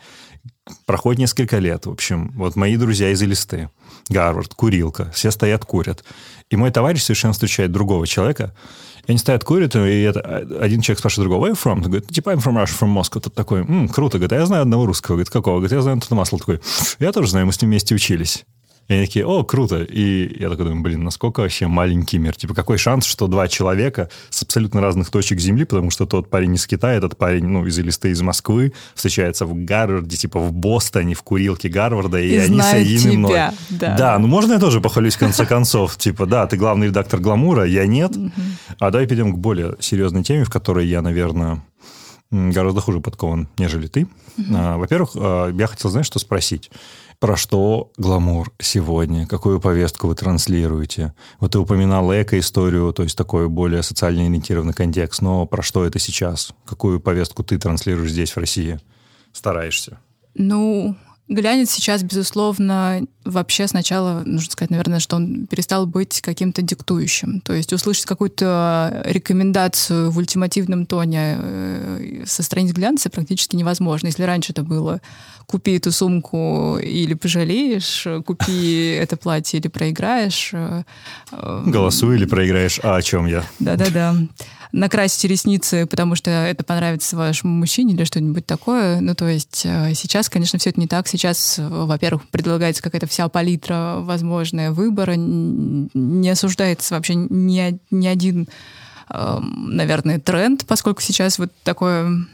Проходит несколько лет. В общем, вот мои друзья из Элисты, Гарвард, Курилка, все стоят, курят. И мой товарищ совершенно встречает другого человека, и они стоят, курят, и это, один человек спрашивает другого, where you from? Он говорит, типа, I'm from Russia, from Moscow. Тот такой, М, круто, говорит, а я знаю одного русского. Говорит, какого? Говорит, я знаю Антона Масла. Такой, я тоже знаю, мы с ним вместе учились. И они такие, о, круто. И я такой думаю, блин, насколько вообще маленький мир. Типа, какой шанс, что два человека с абсолютно разных точек Земли, потому что тот парень из Китая, этот парень, ну, из Элисты, из Москвы, встречается в Гарварде, типа в Бостоне, в курилке Гарварда, и, и они соединены мной. Да. да, ну можно я тоже похвалюсь в конце концов? Типа, да, ты главный редактор «Гламура», я нет. А давай перейдем к более серьезной теме, в которой я, наверное, гораздо хуже подкован, нежели ты. Во-первых, а, я хотел, знаешь, что спросить? Про что гламур сегодня? Какую повестку вы транслируете? Вот ты упоминал эко-историю, то есть такой более социально ориентированный контекст, но про что это сейчас? Какую повестку ты транслируешь здесь, в России? Стараешься? Ну, Глянец сейчас, безусловно, вообще сначала, нужно сказать, наверное, что он перестал быть каким-то диктующим. То есть услышать какую-то рекомендацию в ультимативном тоне э, со страниц глянца практически невозможно. Если раньше это было «купи эту сумку или пожалеешь», «купи это платье или проиграешь». Э, э, Голосуй или проиграешь, а о чем я? Да-да-да накрасите ресницы, потому что это понравится вашему мужчине или что-нибудь такое. Ну, то есть э, сейчас, конечно, все это не так. Сейчас, во-первых, предлагается какая-то вся палитра возможная выбора. Не осуждается вообще ни, ни один наверное, тренд, поскольку сейчас вот такое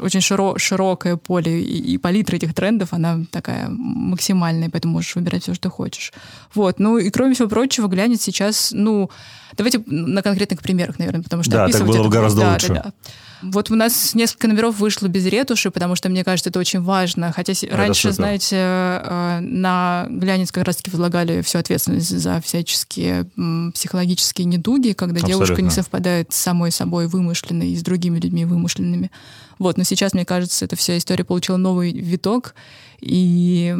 очень широ широкое поле и, и палитра этих трендов, она такая максимальная, поэтому можешь выбирать все, что хочешь. Вот. Ну и кроме всего прочего, глянет сейчас, ну, давайте на конкретных примерах, наверное, потому что да, так было бы гораздо да, лучше. Да, да. Вот у нас несколько номеров вышло без ретуши, потому что, мне кажется, это очень важно. Хотя это раньше, супер. знаете, э, на глянец как раз-таки возлагали всю ответственность за всяческие психологические недуги, когда Абсолютно. девушка не совпадает с самой собой вымышленной и с другими людьми вымышленными. Вот, но сейчас, мне кажется, эта вся история получила новый виток, и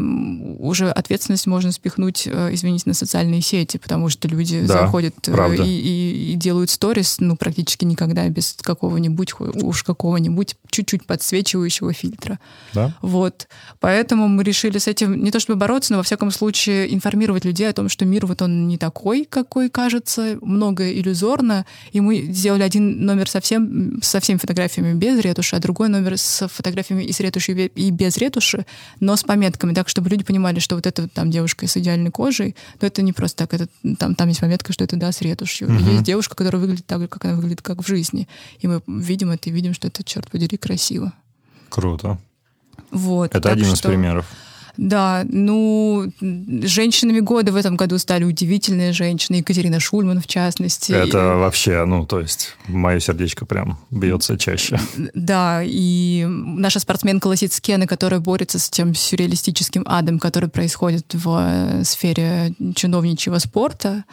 уже ответственность можно спихнуть, э, извините, на социальные сети, потому что люди да, заходят э, и, и, и делают сторис, ну, практически никогда без какого-нибудь, уж какого-нибудь чуть-чуть подсвечивающего фильтра. Да? Вот. Поэтому мы решили с этим не то чтобы бороться, но во всяком случае информировать людей о том, что мир вот он не такой, какой кажется, многое иллюзорно, и мы сделали один номер совсем, со всеми фотографиями без ретуши, а другой номер с фотографиями и с ретушью, и без ретуши, но с пометками, так, чтобы люди понимали, что вот эта там девушка с идеальной кожей, но это не просто так, это, там, там есть пометка, что это, да, с ретушью. Угу. Есть девушка, которая выглядит так же, как она выглядит, как в жизни. И мы видим это и видим, что это, черт подери, красиво. Круто. Вот. Это один что... из примеров. Да, ну, женщинами года в этом году стали удивительные женщины, Екатерина Шульман в частности. Это и... вообще, ну, то есть мое сердечко прям бьется чаще. Да, и наша спортсменка Лосицкена, которая борется с тем сюрреалистическим адом, который происходит в э, сфере чиновничьего спорта,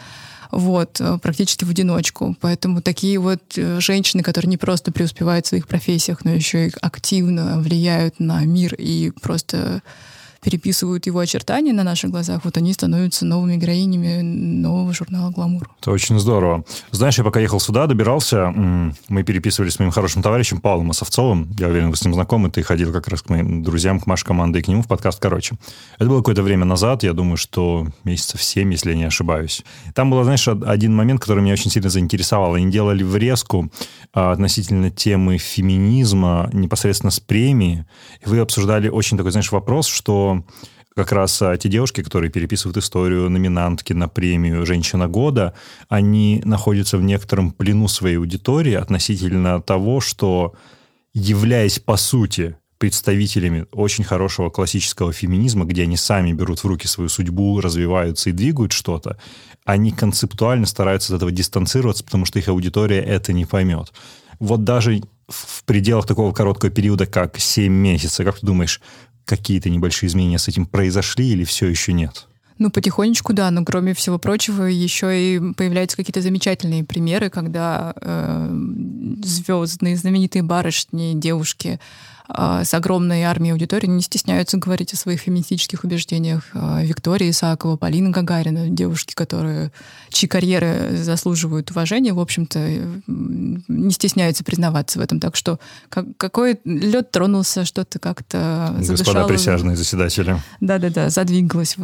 вот, э, практически в одиночку. Поэтому такие вот э, женщины, которые не просто преуспевают в своих профессиях, но еще и активно влияют на мир и просто переписывают его очертания на наших глазах, вот они становятся новыми героинями нового журнала «Гламур». Это очень здорово. Знаешь, я пока ехал сюда, добирался, мы переписывались с моим хорошим товарищем Павлом Осовцовым. Я уверен, вы с ним знакомы. Ты ходил как раз к моим друзьям, к Маше команды и к нему в подкаст «Короче». Это было какое-то время назад, я думаю, что месяцев семь, если я не ошибаюсь. Там был, знаешь, один момент, который меня очень сильно заинтересовал. Они делали врезку а, относительно темы феминизма непосредственно с премии. И вы обсуждали очень такой, знаешь, вопрос, что как раз а, те девушки, которые переписывают историю номинантки на премию «Женщина года», они находятся в некотором плену своей аудитории относительно того, что, являясь по сути представителями очень хорошего классического феминизма, где они сами берут в руки свою судьбу, развиваются и двигают что-то, они концептуально стараются от этого дистанцироваться, потому что их аудитория это не поймет. Вот даже в пределах такого короткого периода, как 7 месяцев, как ты думаешь, какие-то небольшие изменения с этим произошли или все еще нет? Ну, потихонечку, да, но кроме всего прочего, еще и появляются какие-то замечательные примеры, когда э, звездные, знаменитые барышни, девушки с огромной армией аудитории не стесняются говорить о своих феминистических убеждениях. А, Виктория Исаакова, Полина Гагарина, девушки, которые, чьи карьеры заслуживают уважения, в общем-то, не стестняются признаваться в этом. Так что как, какой лед тронулся, что-то как-то задышало. Господа присяжные заседатели. Да-да-да, задвигалось.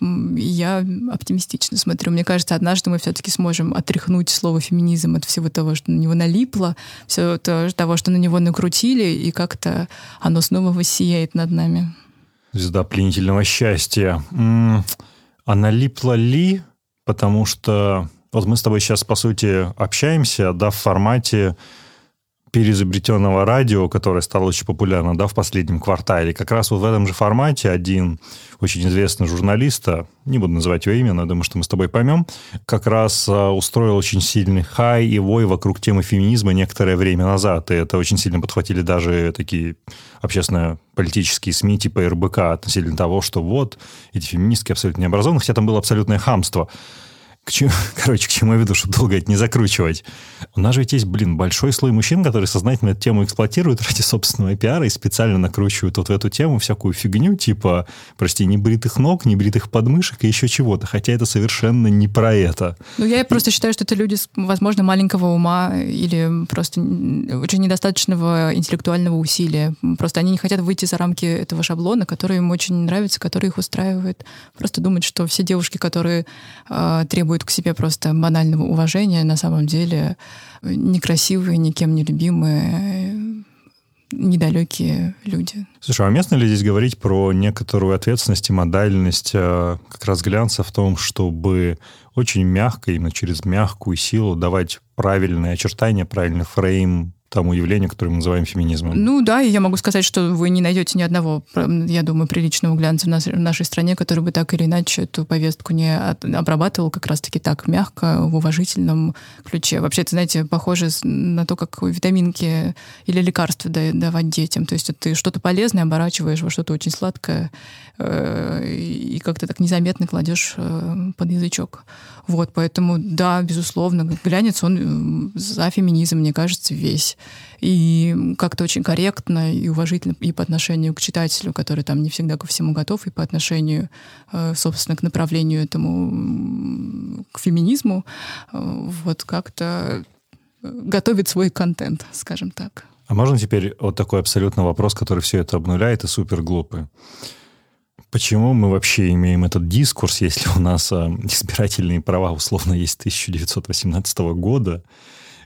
Я оптимистично смотрю. Мне кажется, однажды мы все-таки сможем отряхнуть слово феминизм от всего того, что на него налипло, всего того, что на него накрутили, и как-то оно снова воссияет над нами. Звезда пленительного счастья. А налипло ли? Потому что вот мы с тобой сейчас, по сути, общаемся, да, в формате переизобретенного радио, которое стало очень популярно да, в последнем квартале. Как раз вот в этом же формате один очень известный журналист, а, не буду называть его имя, но думаю, что мы с тобой поймем, как раз а, устроил очень сильный хай и вой вокруг темы феминизма некоторое время назад. И это очень сильно подхватили даже такие общественно-политические СМИ типа РБК относительно того, что вот, эти феминистки абсолютно необразованные, хотя там было абсолютное хамство к чему, короче, к чему я веду, что долго это не закручивать. У нас же ведь есть, блин, большой слой мужчин, которые сознательно эту тему эксплуатируют ради собственного пиара и специально накручивают вот в эту тему всякую фигню, типа, прости, не бритых ног, не бритых подмышек и еще чего-то, хотя это совершенно не про это. Ну, я и... просто считаю, что это люди, возможно, маленького ума или просто очень недостаточного интеллектуального усилия. Просто они не хотят выйти за рамки этого шаблона, который им очень нравится, который их устраивает. Просто думать, что все девушки, которые э, требуют требуют к себе просто банального уважения, на самом деле некрасивые, никем не любимые, недалекие люди. Слушай, а уместно ли здесь говорить про некоторую ответственность и модальность э, как раз глянца в том, чтобы очень мягко, именно через мягкую силу давать правильные очертания, правильный фрейм тому явлению, которое мы называем феминизмом. Ну да, и я могу сказать, что вы не найдете ни одного, я думаю, приличного глянца в нашей стране, который бы так или иначе эту повестку не обрабатывал как раз-таки так мягко, в уважительном ключе. Вообще, это, знаете, похоже на то, как витаминки или лекарства давать детям. То есть ты что-то полезное оборачиваешь во что-то очень сладкое и как-то так незаметно кладешь э, под язычок. Вот, поэтому, да, безусловно, глянец, он за феминизм, мне кажется, весь. И как-то очень корректно и уважительно и по отношению к читателю, который там не всегда ко всему готов, и по отношению, э, собственно, к направлению этому, к феминизму, э, вот как-то готовит свой контент, скажем так. А можно теперь вот такой абсолютно вопрос, который все это обнуляет и супер глупый? Почему мы вообще имеем этот дискурс, если у нас а, избирательные права условно есть 1918 года,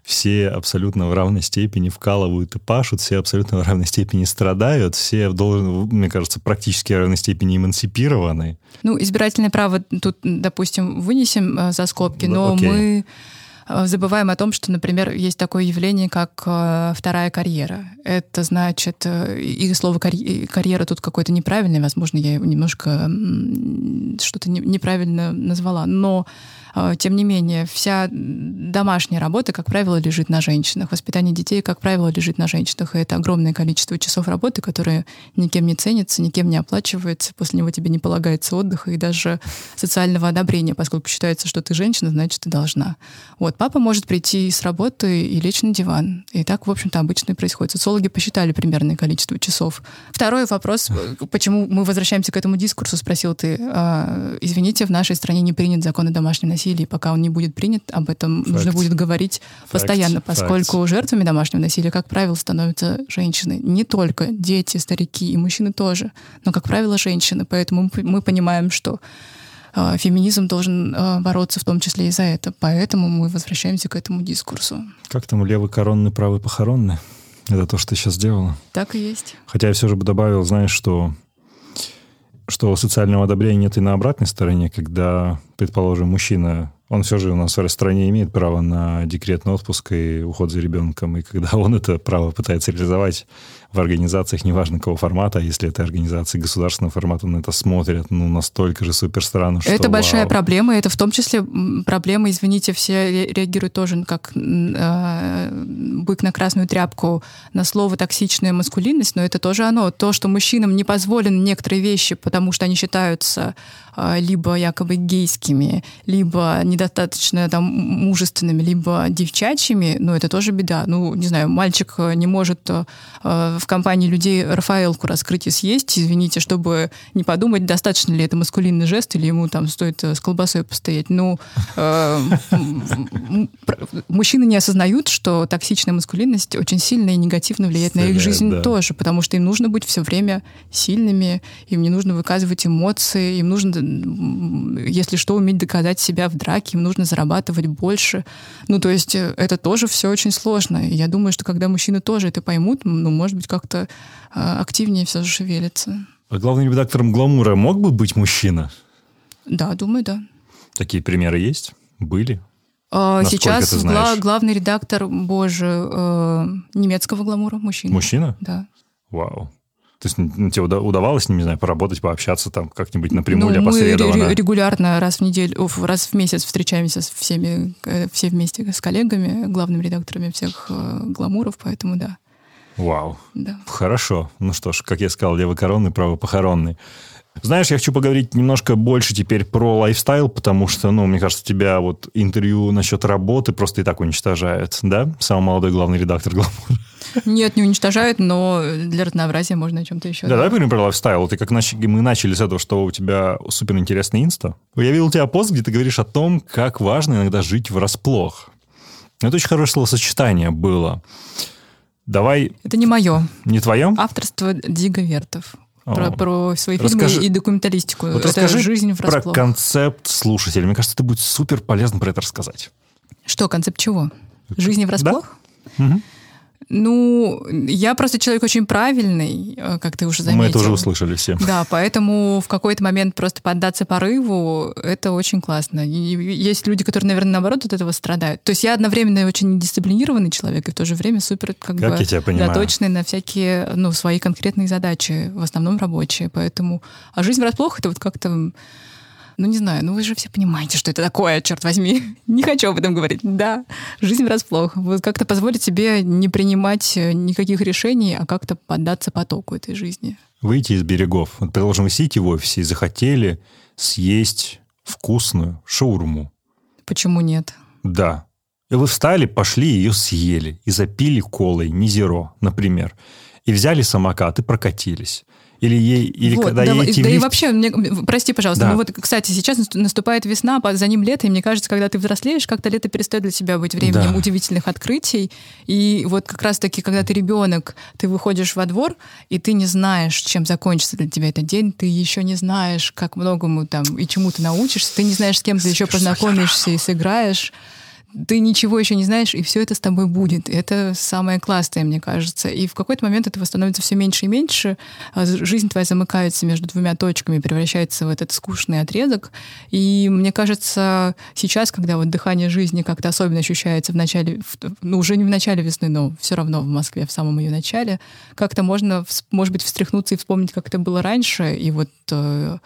все абсолютно в равной степени вкалывают и пашут, все абсолютно в равной степени страдают, все, должен, мне кажется, практически в равной степени эмансипированы. Ну, избирательное право тут, допустим, вынесем э, за скобки, но Окей. мы забываем о том, что, например, есть такое явление, как э, вторая карьера. Это значит, э, и слово карьера тут какое-то неправильное, возможно, я немножко что-то неправильно назвала, но тем не менее, вся домашняя работа, как правило, лежит на женщинах. Воспитание детей, как правило, лежит на женщинах. И это огромное количество часов работы, которые никем не ценятся, никем не оплачивается. После него тебе не полагается отдыха и даже социального одобрения, поскольку считается, что ты женщина, значит, ты должна. Вот, папа может прийти с работы и лечь на диван. И так, в общем-то, обычно и происходит. Социологи посчитали примерное количество часов. Второй вопрос, почему мы возвращаемся к этому дискурсу, спросил ты. А, извините, в нашей стране не принят закон о домашнем насилии насилия, пока он не будет принят, об этом Fact. нужно будет говорить Fact. постоянно, поскольку Fact. жертвами домашнего насилия, как правило, становятся женщины. Не только дети, старики и мужчины тоже, но, как правило, женщины. Поэтому мы понимаем, что э, феминизм должен э, бороться в том числе и за это. Поэтому мы возвращаемся к этому дискурсу. Как там левый коронный, правый похоронный? Это то, что ты сейчас сделала? Так и есть. Хотя я все же бы добавил, знаешь, что что социального одобрения нет и на обратной стороне, когда, предположим, мужчина, он все же у нас в стране имеет право на декретный отпуск и уход за ребенком, и когда он это право пытается реализовать в организациях, неважно какого формата, а если это организации государственного формата, на это смотрят, ну, настолько же супер странно, что Это большая вау. проблема, это в том числе проблема, извините, все реагируют тоже как э, бык на красную тряпку на слово «токсичная маскулинность», но это тоже оно. То, что мужчинам не позволены некоторые вещи, потому что они считаются либо якобы гейскими, либо недостаточно там мужественными, либо девчачьими, ну, это тоже беда. Ну, не знаю, мальчик не может э, в компании людей Рафаэлку раскрыть и съесть, извините, чтобы не подумать, достаточно ли это маскулинный жест, или ему там стоит э, с колбасой постоять. Ну, э, мужчины не осознают, что токсичная маскулинность очень сильно и негативно влияет на их жизнь тоже, потому что им нужно быть все время сильными, им не нужно выказывать эмоции, им нужно, если что, уметь доказать себя в драке, им нужно зарабатывать больше. Ну, то есть э, это тоже все очень сложно. И я думаю, что когда мужчины тоже это поймут, ну, может быть, как-то а, активнее все же шевелится. А главным редактором «Гламура» мог бы быть мужчина? Да, думаю, да. Такие примеры есть? Были? А, Насколько Сейчас гла- главный редактор, боже, э, немецкого гламура, мужчина. Мужчина? Да. Вау. То есть м, тебе уда- удавалось не знаю, поработать, пообщаться там как-нибудь напрямую или Ну, мы ре- опосредованно? ре- регулярно раз в неделю, раз в месяц встречаемся с всеми, э, все вместе с коллегами, главными редакторами всех э, гламуров, поэтому да, Вау. да. Хорошо. Ну что ж, как я сказал, левокоронный, правопохоронный. Знаешь, я хочу поговорить немножко больше теперь про лайфстайл, потому что, ну, мне кажется, тебя вот интервью насчет работы просто и так уничтожает, да? Самый молодой главный редактор «Гламура». Нет, не уничтожает, но для разнообразия можно о чем-то еще. Да, давай поговорим про lifestyle. Ты как нач- мы начали с этого, что у тебя супер интересный инста. Я видел у тебя пост, где ты говоришь о том, как важно иногда жить врасплох. Это очень хорошее словосочетание было. Давай, Это не мое. не твое? Авторство Дзига Вертов. Про, про свои Расскажи- фильмы и документалистику. Вот это расскажи жизнь про врасплох. концепт слушателя. Мне кажется, это будет супер полезно про это рассказать. Что, концепт чего? Жизни врасплох? Мгм. Ну, я просто человек очень правильный, э, как ты уже заметил. Мы это уже услышали все. Да, поэтому в какой-то момент просто поддаться порыву, это очень классно. И есть люди, которые, наверное, наоборот от этого страдают. То есть я одновременно очень дисциплинированный человек, и в то же время супер как, Как бы я тебя понимаю. заточенный на всякие, ну, свои конкретные задачи, в основном рабочие. Поэтому... А жизнь врасплох, это вот как-то... Ну, не знаю, ну вы же все понимаете, что это такое, черт возьми. Не хочу об этом говорить. Да, жизнь врасплох. Вот как-то позволить себе не принимать э, никаких решений, а как-то поддаться потоку этой жизни. Выйти из берегов. Вот, предположим, вы сидите в офисе и захотели съесть вкусную шаурму. Почему нет? Да. И вы встали, пошли ее съели. И запили колой, не зеро, например. И взяли самокат и прокатились. Или, ей, или Вот, когда да, в да и лифте- вообще, мне- прости, пожалуйста, Да. ну вот, кстати, сейчас наст- наступает весна, за ним лето, и мне кажется, когда ты взрослеешь, как-то лето перестает для тебя быть временем Да. удивительных открытий. И вот как раз-таки, когда ты ребенок, ты выходишь во двор, и ты не знаешь, чем закончится для тебя этот день, ты еще не знаешь, как многому там и чему ты научишься, ты не знаешь, с кем ты еще познакомишься и сыграешь. Ты ничего еще не знаешь, и все это с тобой будет. Это самое классное, мне кажется. И в какой-то момент этого становится все меньше и меньше. а Жизнь твоя замыкается между двумя точками, превращается в этот скучный отрезок. И мне кажется, сейчас, когда вот дыхание жизни как-то особенно ощущается в начале, ну уже не в начале весны, но все равно в Москве, в самом ее начале, как-то можно, может быть, встряхнуться и вспомнить, как это было раньше, и вот э,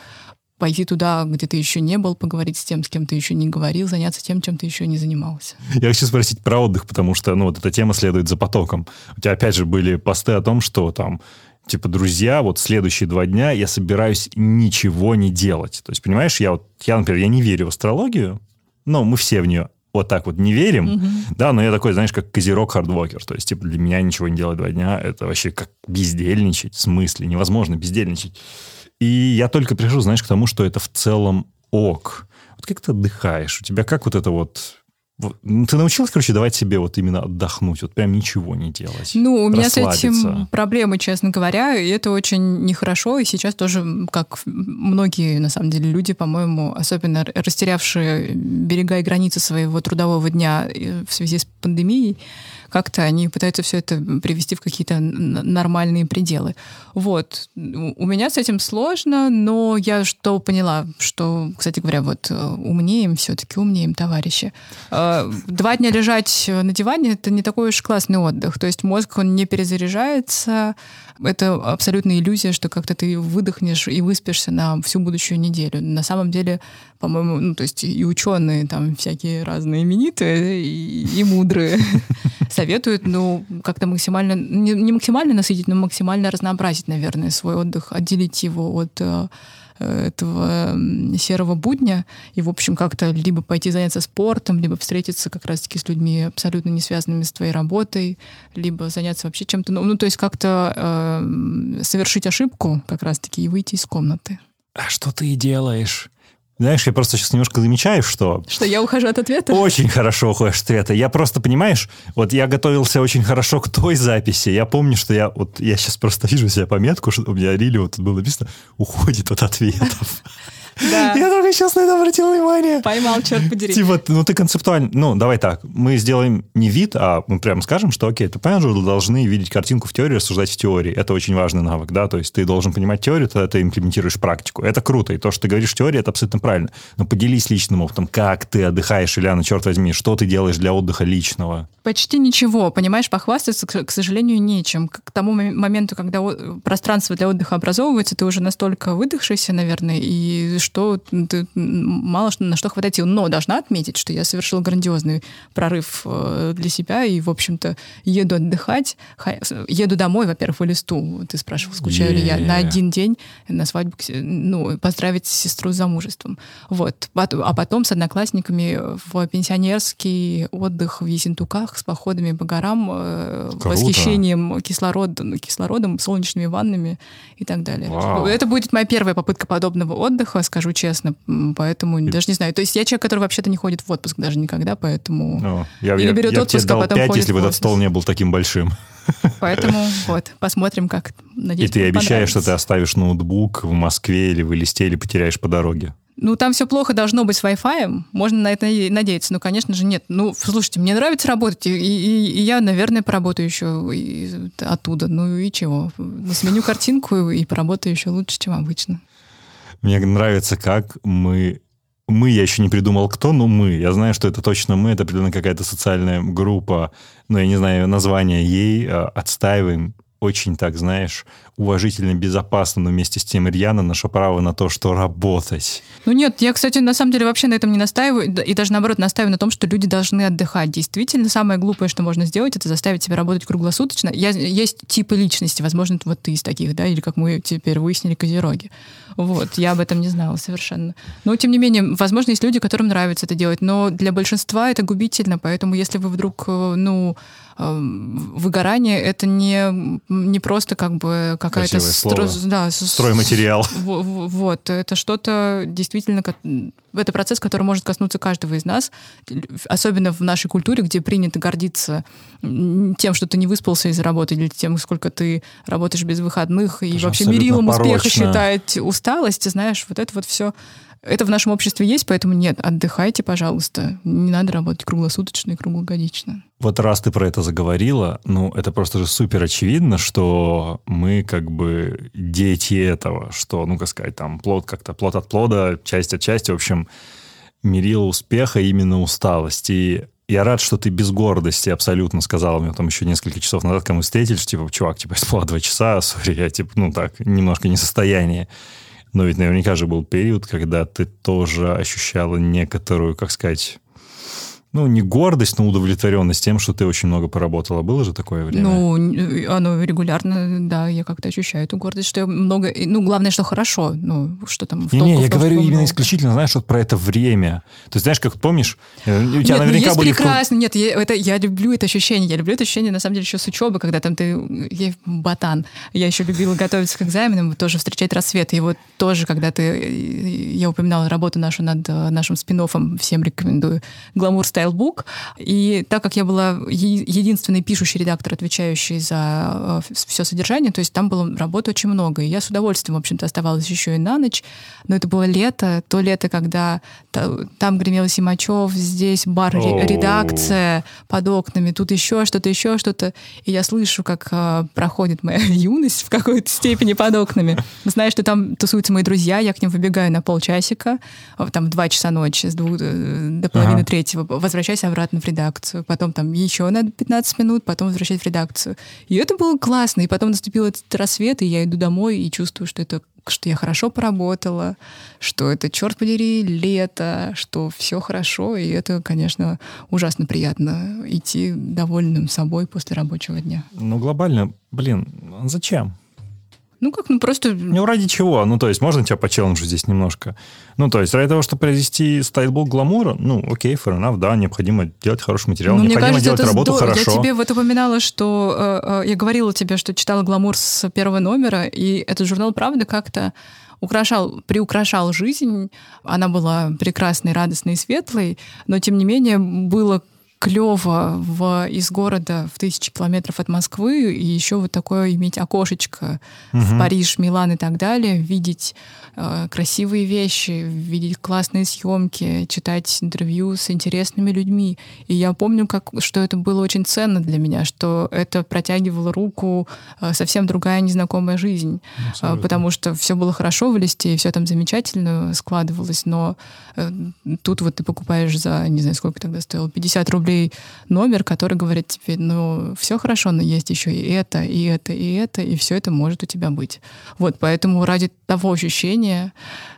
пойти туда, где ты еще не был, поговорить с тем, с кем ты еще не говорил, заняться тем, чем ты еще не занимался. Я хочу спросить про отдых, потому что, ну, вот эта тема следует за потоком. У тебя, опять же, были посты о том, что там, типа, друзья, вот следующие два дня я собираюсь ничего не делать. То есть, понимаешь, я вот, я, например, я не верю в астрологию, но мы все в нее вот так вот не верим, да, но я такой, знаешь, как козерог хардвокер, то есть, типа, для меня ничего не делать два дня, это вообще как бездельничать, в смысле, невозможно бездельничать. И я только прихожу, знаешь, к тому, что это в целом ок. Вот как ты отдыхаешь? У тебя как вот это вот... вот- ну, Ты научилась, короче, давать себе вот именно отдохнуть, вот прям ничего не делать? Ну, у меня с этим проблемы, честно говоря, и это очень нехорошо. И сейчас тоже, как многие, на самом деле, люди, по-моему, особенно растерявшие берега и границы своего трудового дня э, в связи с пандемией, как-то они пытаются все это привести в какие-то нормальные пределы. Вот. У меня с этим сложно, но я что поняла, что, кстати говоря, вот э, умнеем все-таки, умнеем, товарищи. Э, Два дня лежать на диване — это не такой уж классный отдых. То есть мозг, он не перезаряжается. Это абсолютная иллюзия, что как-то ты выдохнешь и выспишься на всю будущую неделю. На самом деле, по-моему, ну, то есть и ученые, там всякие разные именитые и, и мудрые советуют, ну, как-то максимально, не, не максимально насытить, но максимально разнообразить, наверное, свой отдых, отделить его от э, этого м, серого будня и, в общем, как-то либо пойти заняться спортом, либо встретиться как раз-таки с людьми абсолютно не связанными с твоей работой, либо заняться вообще чем-то, ну, ну, то есть как-то э, совершить ошибку как раз-таки и выйти из комнаты. А что ты делаешь? Знаешь, я просто сейчас немножко замечаю, что Что, я ухожу от ответа? очень хорошо уходишь от ответа. Я просто, понимаешь, вот я готовился очень хорошо к той записи. Я помню, что я вот я сейчас просто вижу себе пометку, что у меня Рили вот тут было написано «Уходит от ответов». Да. Я только сейчас на это обратил внимание. Поймал, черт подери. Типа, ну ты концептуально... Ну, давай так. Мы сделаем не вид, а мы прямо скажем, что, окей, ты понимаешь, что должны видеть картинку в теории, рассуждать в теории. Это очень важный навык, да? То есть ты должен понимать теорию, тогда ты имплементируешь практику. Это круто. И то, что ты говоришь в теории, это абсолютно правильно. Но поделись личным опытом. Как ты отдыхаешь, Ильяна, черт возьми, что ты делаешь для отдыха личного? Почти ничего, понимаешь, похвастаться, к сожалению, нечем. К тому моменту, когда пространство для отдыха образовывается, ты уже настолько выдохшийся, наверное, и что ты мало что, на что хватать сил. Но должна отметить, что я совершила грандиозный прорыв э, для себя и, в общем-то, еду отдыхать. Еду домой, во-первых, в листу. Ты спрашивал, скучаю yeah. ли я на один день на свадьбу, ну, поздравить сестру с замужеством. Вот. А потом с одноклассниками в пенсионерский отдых в Ессентуках с походами по горам, э, Круто. восхищением кислород, кислородом, солнечными ваннами и так далее. Вау. Это будет моя первая попытка подобного отдыха, скажу честно, поэтому и... даже не знаю. То есть я человек, который вообще-то не ходит в отпуск даже никогда, поэтому... О, я, Или берет я, отпуск, я тебе дал а потом 5, если бы этот стол не был таким большим. Поэтому вот, посмотрим, как. Надеюсь, И ты обещаешь, что ты оставишь ноутбук в Москве или в Элисте, или потеряешь по дороге? Ну, там все плохо должно быть с Wi-Fi, можно на это надеяться. Но, конечно же, нет. Ну, слушайте, мне нравится работать, и, и, и я, наверное, поработаю еще и, оттуда. Ну и чего? Сменю картинку и поработаю еще лучше, чем обычно. Мне нравится, как мы мы, я еще не придумал кто, но мы. Я знаю, что это точно мы, это определенно какая-то социальная группа, но я не знаю название ей, а, отстаиваем очень так, знаешь, уважительно, безопасно, но вместе с тем рьяно наше право на то, что работать. Ну нет, я, кстати, на самом деле вообще на этом не настаиваю, и даже наоборот настаиваю на том, что люди должны отдыхать. Действительно, самое глупое, что можно сделать, это заставить себя работать круглосуточно. Я, есть типы личности, возможно, вот ты из таких, да, или как мы теперь выяснили, козероги. Вот, я об этом не знала совершенно. Но, тем не менее, возможно, есть люди, которым нравится это делать, но для большинства это губительно, поэтому если вы вдруг, э, ну, выгорание это не, не просто как бы какая-то стро, да, стройматериал. Вот, это что-то действительно, это процесс, который может коснуться каждого из нас, особенно в нашей культуре, где принято гордиться тем, что ты не выспался из работы, или тем, сколько ты работаешь без выходных, и вообще мерилом успеха считать усталость, знаешь, вот это вот все это в нашем обществе есть, поэтому нет, отдыхайте, пожалуйста. Не надо работать круглосуточно и круглогодично. Вот раз ты про это заговорила, ну, это просто же супер очевидно, что мы как бы дети этого, что, ну, как сказать, там, плод как-то, плод от плода, часть от части, в общем, мерил успеха именно усталость. И я рад, что ты без гордости абсолютно сказала мне там еще несколько часов назад, когда мы встретились, типа, чувак, типа, спала два часа, сори, я, типа, ну, так, немножко не состояние. Но ведь наверняка же был период, когда ты тоже ощущала некоторую, как сказать, ну, не гордость, но удовлетворенность тем, что ты очень много поработала. Было же такое время? Ну, оно регулярно, да, я как-то ощущаю эту гордость, что я много... Ну, главное, что хорошо, ну, что там... Не, не, я говорю именно исключительно, знаешь, вот про это время. То есть, знаешь, как помнишь, э, у тебя нет, ну, наверняка ну, были... прекрасно, нет, я, это, я люблю это ощущение, я люблю это ощущение, на самом деле, еще с учебы, когда там ты... Я ботан. Я еще любила готовиться к экзаменам, тоже встречать рассвет. И вот тоже, когда ты... Я упоминала работу нашу над э, нашим спин всем рекомендую. Гламур стайл Stylebook. И так как я была единственный пишущий редактор, отвечающий за э, все содержание, то есть там было работы очень много. И я с удовольствием, в общем-то, оставалась еще и на ночь. Но это было лето, то лето, когда там гремел Симачев, здесь бар редакция под окнами, тут еще что-то, еще что-то. И я слышу, как э, проходит моя юность в какой-то степени под окнами. Знаю, что там тусуются мои друзья, я к ним выбегаю на полчасика, там в два часа ночи, с двух э, до половины ага. третьего, возвращайся обратно в редакцию. Потом там еще надо 15 минут, потом возвращать в редакцию. И это было классно. И потом наступил этот рассвет, и я иду домой и чувствую, что это что я хорошо поработала, что это, черт подери, лето, что все хорошо, и это, конечно, ужасно приятно идти довольным собой после рабочего дня. Ну, глобально, блин, зачем? Ну как, ну просто... Ну ради чего? Ну то есть можно тебя почелленджу здесь немножко? Ну то есть ради того, чтобы произвести стайлбук гламура, ну окей, fair enough, да, необходимо делать хороший материал, ну, необходимо кажется, делать работу здорово. хорошо. Я тебе вот упоминала, что... Э, э, я говорила тебе, что читала гламур с первого номера, и этот журнал, правда, как-то украшал, приукрашал жизнь. Она была прекрасной, радостной и светлой, но тем не менее было клево в, из города в тысячи километров от Москвы и еще вот такое иметь окошечко угу. в Париж, Милан и так далее, видеть э, красивые вещи, видеть классные съемки, читать интервью с интересными людьми. И я помню, как, что это было очень ценно для меня, что это протягивало руку э, совсем другая незнакомая жизнь. Абсолютно. Потому что все было хорошо в листе, и все там замечательно складывалось, но э, тут вот ты покупаешь за, не знаю, сколько тогда стоило, 50 рублей номер, который говорит тебе, ну, все хорошо, но есть еще и это, и это, и это, и все это может у тебя быть. Вот, поэтому ради того ощущения,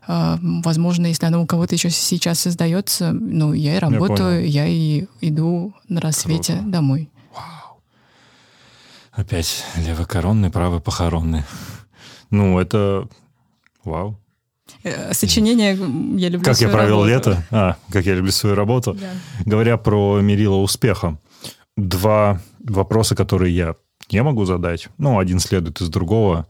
э, возможно, если оно у кого-то еще сейчас создается, ну, я и работаю, я, я и иду на рассвете Круто. домой. Вау. Опять левокоронный, правопохоронный. Ну, это... Вау. Э, сочинение я люблю Как я провел работу. лето? А, как я люблю свою работу. Да. Говоря про мерило успеха, два вопроса, которые я не могу задать. Ну, один следует из другого.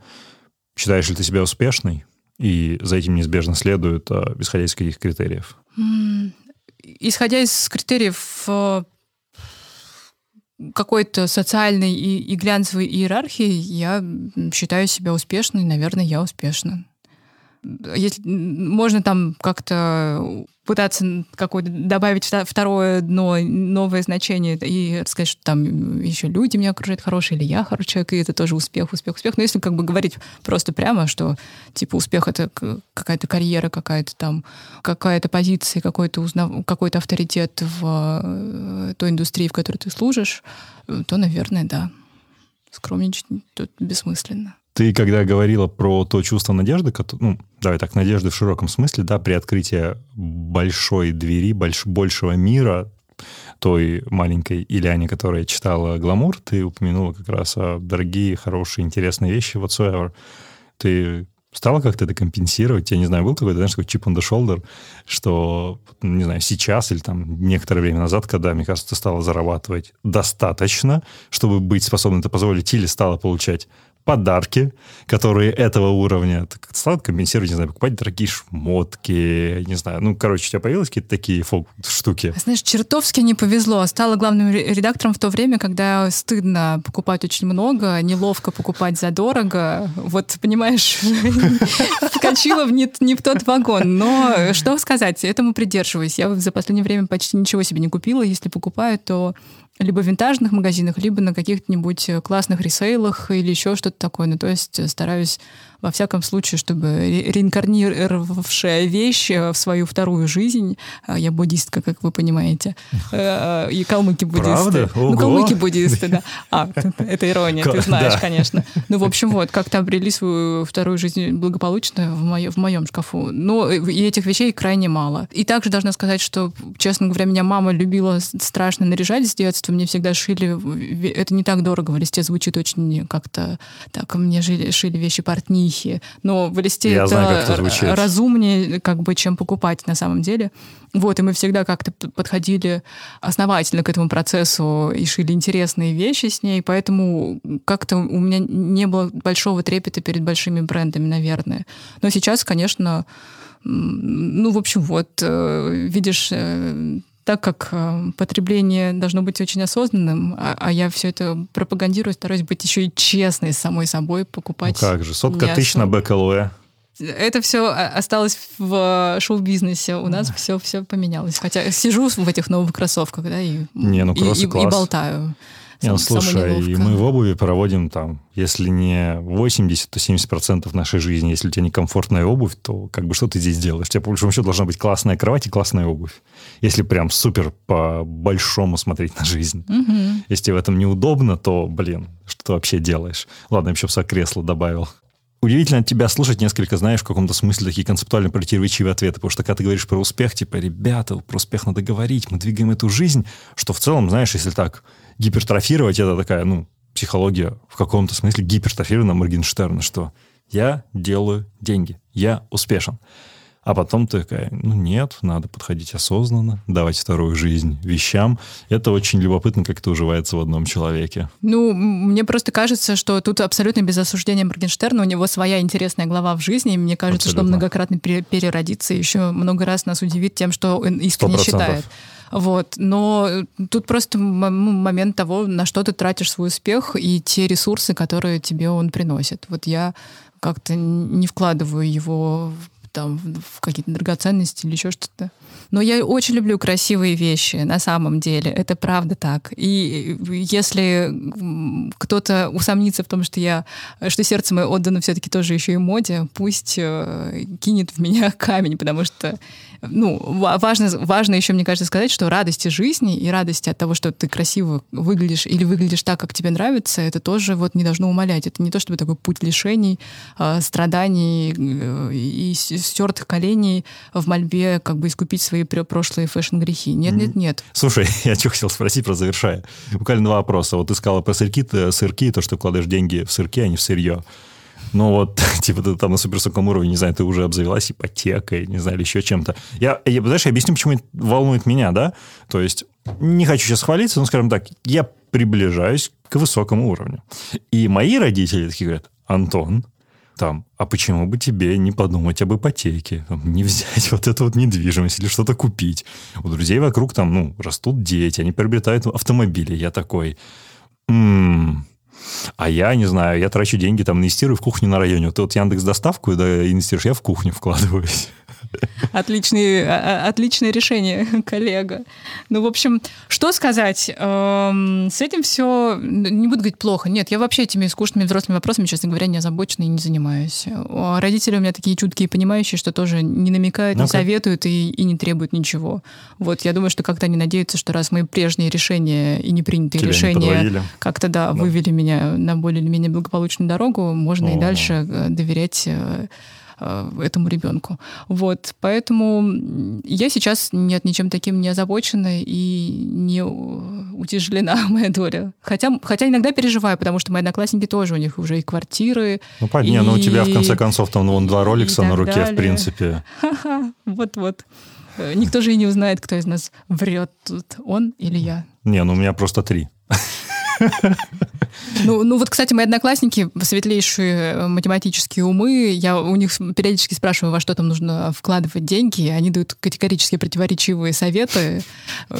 Считаешь ли ты себя успешной? И за этим неизбежно следует, а, исходя из каких критериев? Исходя из критериев э, какой-то социальной и, и глянцевой иерархии, я считаю себя успешной, наверное, я успешна если можно там как-то пытаться какое-то добавить второе дно, новое значение и сказать, что там еще люди меня окружают хорошие, или я хороший человек, и это тоже успех, успех, успех. Но если как бы говорить просто прямо, что типа успех — это какая-то карьера, какая-то там, какая-то позиция, какой-то узнав... какой-то авторитет в э, той индустрии, в которой ты служишь, то, наверное, да. Скромничать тут бессмысленно. Ты когда говорила про то чувство надежды, ну, давай так, надежды в широком смысле, да, при открытии большой двери, больш, большего мира, той маленькой Ильяне, которая читала «Гламур», ты упомянула как раз о дорогие, хорошие, интересные вещи whatsoever. Ты стала как-то это компенсировать? Я не знаю, был какой-то, знаешь, такой chip on the shoulder, что, не знаю, сейчас или там некоторое время назад, когда, мне кажется, ты стала зарабатывать достаточно, чтобы быть способным это позволить, или стала получать подарки, которые этого уровня. Ты стал компенсировать, не знаю, покупать дорогие шмотки, не знаю. Ну, короче, у тебя появились какие-то такие фок штуки? Знаешь, чертовски не повезло. Стала главным редактором в то время, когда стыдно покупать очень много, неловко покупать задорого. Вот, понимаешь, вскочила в не, не в тот вагон. Но что сказать, этому придерживаюсь. Я за последнее время почти ничего себе не купила. Если покупаю, то либо в винтажных магазинах, либо на каких-нибудь э, классных ресейлах или еще что-то такое. Ну, то есть э, стараюсь во всяком случае, чтобы реинкарнировавшая вещь э, в свою вторую жизнь, я буддистка, как вы понимаете, и калмыки-буддисты. Ну, калмыки-буддисты, да. А, это ирония, ты знаешь, конечно. Ну, в общем, вот, как-то обрели свою вторую жизнь благополучно в, моем, в моем шкафу. Но и этих вещей крайне мало. И также должна сказать, что, честно говоря, меня мама любила страшно наряжать с детства, мне всегда шили, это не так дорого, в листе звучит очень как-то так, мне шили, шили вещи портнихи, но в листе Я это, знаю, как это разумнее, как бы, чем покупать на самом деле. Вот, и мы всегда как-то подходили основательно к этому процессу и шили интересные вещи с ней, поэтому как-то у меня не было большого трепета перед большими брендами, наверное. Но сейчас, конечно, ну, в общем, вот, э, видишь, э, так как э, потребление должно быть очень осознанным, а, а я все это пропагандирую, стараюсь быть еще и честной с самой собой, покупать. Ну как же, сотка тысяч на БКЛОЭ. Это все осталось в шоу-бизнесе. У нас все, все поменялось. Хотя сижу в этих новых кроссовках, да, и, Не, ну, и, и, и болтаю. Не, ну, слушай, и мы в обуви проводим там, если не 80, то 70% нашей жизни. Если у тебя некомфортная обувь, то как бы что ты здесь делаешь? У тебя, по большому счету, должна быть классная кровать и классная обувь. Если прям супер по-большому смотреть на жизнь. Угу. Если тебе в этом неудобно, то, блин, что ты вообще делаешь? Ладно, я еще в кресло добавил. Удивительно от тебя слушать несколько, знаешь, в каком-то смысле такие концептуально противоречивые ответы, потому что когда ты говоришь про успех, типа, ребята, про успех надо говорить, мы двигаем эту жизнь, что в целом, знаешь, если так гипертрофировать, это такая, ну, психология в каком-то смысле гипертрофирована Моргенштерна, что я делаю деньги, я успешен. А потом ты такая, ну нет, надо подходить осознанно, давать вторую жизнь вещам. Это очень любопытно, как это уживается в одном человеке. Ну, мне просто кажется, что тут абсолютно без осуждения Моргенштерна, у него своя интересная глава в жизни, и мне кажется, абсолютно. что он многократно переродится еще много раз нас удивит тем, что он искренне 100%. считает. Вот. Но тут просто момент того, на что ты тратишь свой успех и те ресурсы, которые тебе он приносит. Вот я как-то не вкладываю его там, в какие-то драгоценности или еще что-то. Но я очень люблю красивые вещи, на самом деле. Это правда так. И если кто-то усомнится в том, что я, что сердце мое отдано все-таки тоже еще и моде, пусть э, кинет в меня камень, потому что ну, важно, важно еще, мне кажется, сказать, что радости жизни и радости от того, что ты красиво выглядишь или выглядишь так, как тебе нравится, это тоже вот не должно умолять. Это не то, чтобы такой путь лишений, э, страданий э, и стертых коленей в мольбе как бы искупить свои прошлые фэшн-грехи. Нет, mm-hmm. нет, нет. Слушай, я что хотел спросить, про завершая. Буквально два вопроса. Вот ты сказала про сырки, сырки, то, что вкладываешь деньги в сырки, а не в сырье. Ну вот, типа, ты там на супервысоком уровне, не знаю, ты уже обзавелась ипотекой, не знаю, или еще чем-то. Я, я, знаешь, я объясню, почему это волнует меня, да? То есть, не хочу сейчас хвалиться, но, скажем так, я приближаюсь к высокому уровню. И мои родители такие говорят, Антон, там, а почему бы тебе не подумать об ипотеке, там, не взять вот эту вот недвижимость или что-то купить? У друзей вокруг там, ну, растут дети, они приобретают автомобили. Я такой, м-м, а я, не знаю, я трачу деньги, там, инвестирую в кухню на районе. Ты вот Яндекс доставку да, инвестируешь, я в кухню вкладываюсь. Отличный, а, а, отличное решение, коллега. Ну, в общем, что сказать? Эм, с этим все, не буду говорить плохо. Нет, я вообще этими скучными взрослыми вопросами, честно говоря, не озабочена и не занимаюсь. Родители у меня такие чуткие понимающие, что тоже не намекают, не советуют и, и не требуют ничего. Вот, я думаю, что как-то они надеются, что раз мои прежние решения и непринятые Тебя решения как-то, да, да, вывели меня на более или менее благополучную дорогу, можно О. и дальше э, доверять Э, этому ребенку. Вот, поэтому я сейчас нет ничем таким не озабочена и не утяжелена моя доля. Хотя, хотя иногда переживаю, потому что мои одноклассники тоже, у них уже и квартиры. Ну, понятно, и... ну у тебя в конце концов там вон два роликса на руке, далее. в принципе. Вот-вот. Э, никто же и не узнает, кто из нас врет тут, он или я. Не, ну у меня просто три. Ну, ну вот, кстати, мои одноклассники, светлейшие э, математические умы, я у них периодически спрашиваю, во что там нужно вкладывать деньги, они дают категорически противоречивые советы,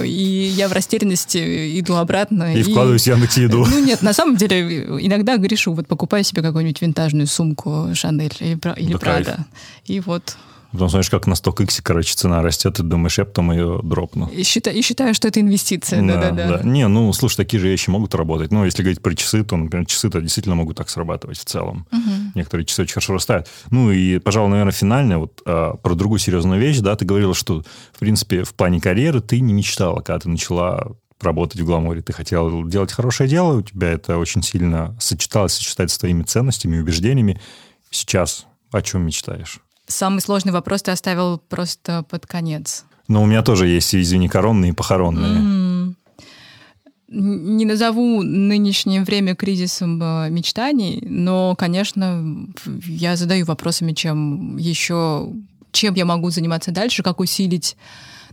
и я в растерянности иду обратно. И, и... вкладываюсь в Яндекс.Еду. Ну нет, на самом деле иногда грешу, вот покупаю себе какую-нибудь винтажную сумку Шанель или, или да Прада, и вот Потом смотришь, как на 100 иксе, короче, цена растет, и думаешь, я потом ее дропну. И считаю, и считаю, что это инвестиция, да-да-да. Не, ну, слушай, такие же вещи могут работать. Ну, если говорить про часы, то, например, часы-то действительно могут так срабатывать в целом. Угу. Некоторые часы очень хорошо растают. Ну, и, пожалуй, наверное, финальное, вот а, про другую серьезную вещь, да, ты говорила, что, в принципе, в плане карьеры ты не мечтала, когда ты начала работать в гламуре, ты хотела делать хорошее дело, у тебя это очень сильно сочеталось, сочетается с твоими ценностями, убеждениями. Сейчас о чем мечтаешь? Самый сложный вопрос ты оставил просто под конец. Ну, у меня тоже есть, извини, коронные и похоронные. Mm. Не назову нынешнее время кризисом э, мечтаний, но, конечно, я задаю вопросами, чем еще, чем я могу заниматься дальше, как усилить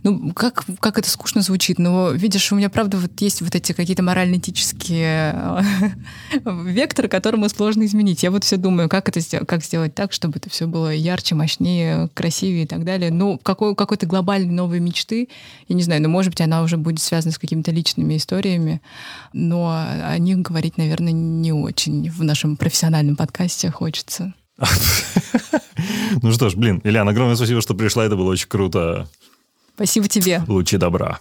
ну, как, как это скучно звучит, но, видишь, у меня, правда, вот есть вот эти какие-то морально-этические э, векторы, которые сложно изменить. Я вот все думаю, как это сделать, как сделать так, чтобы это все было ярче, мощнее, красивее и так далее. Ну, какой, какой-то глобальной новой мечты, я не знаю, ну, может быть, она уже будет связана с какими-то личными историями, но о них говорить, наверное, не очень в нашем профессиональном подкасте хочется. Ну что ж, блин, Ильяна, огромное спасибо, что пришла, это было очень круто. Спасибо тебе. Лучи добра.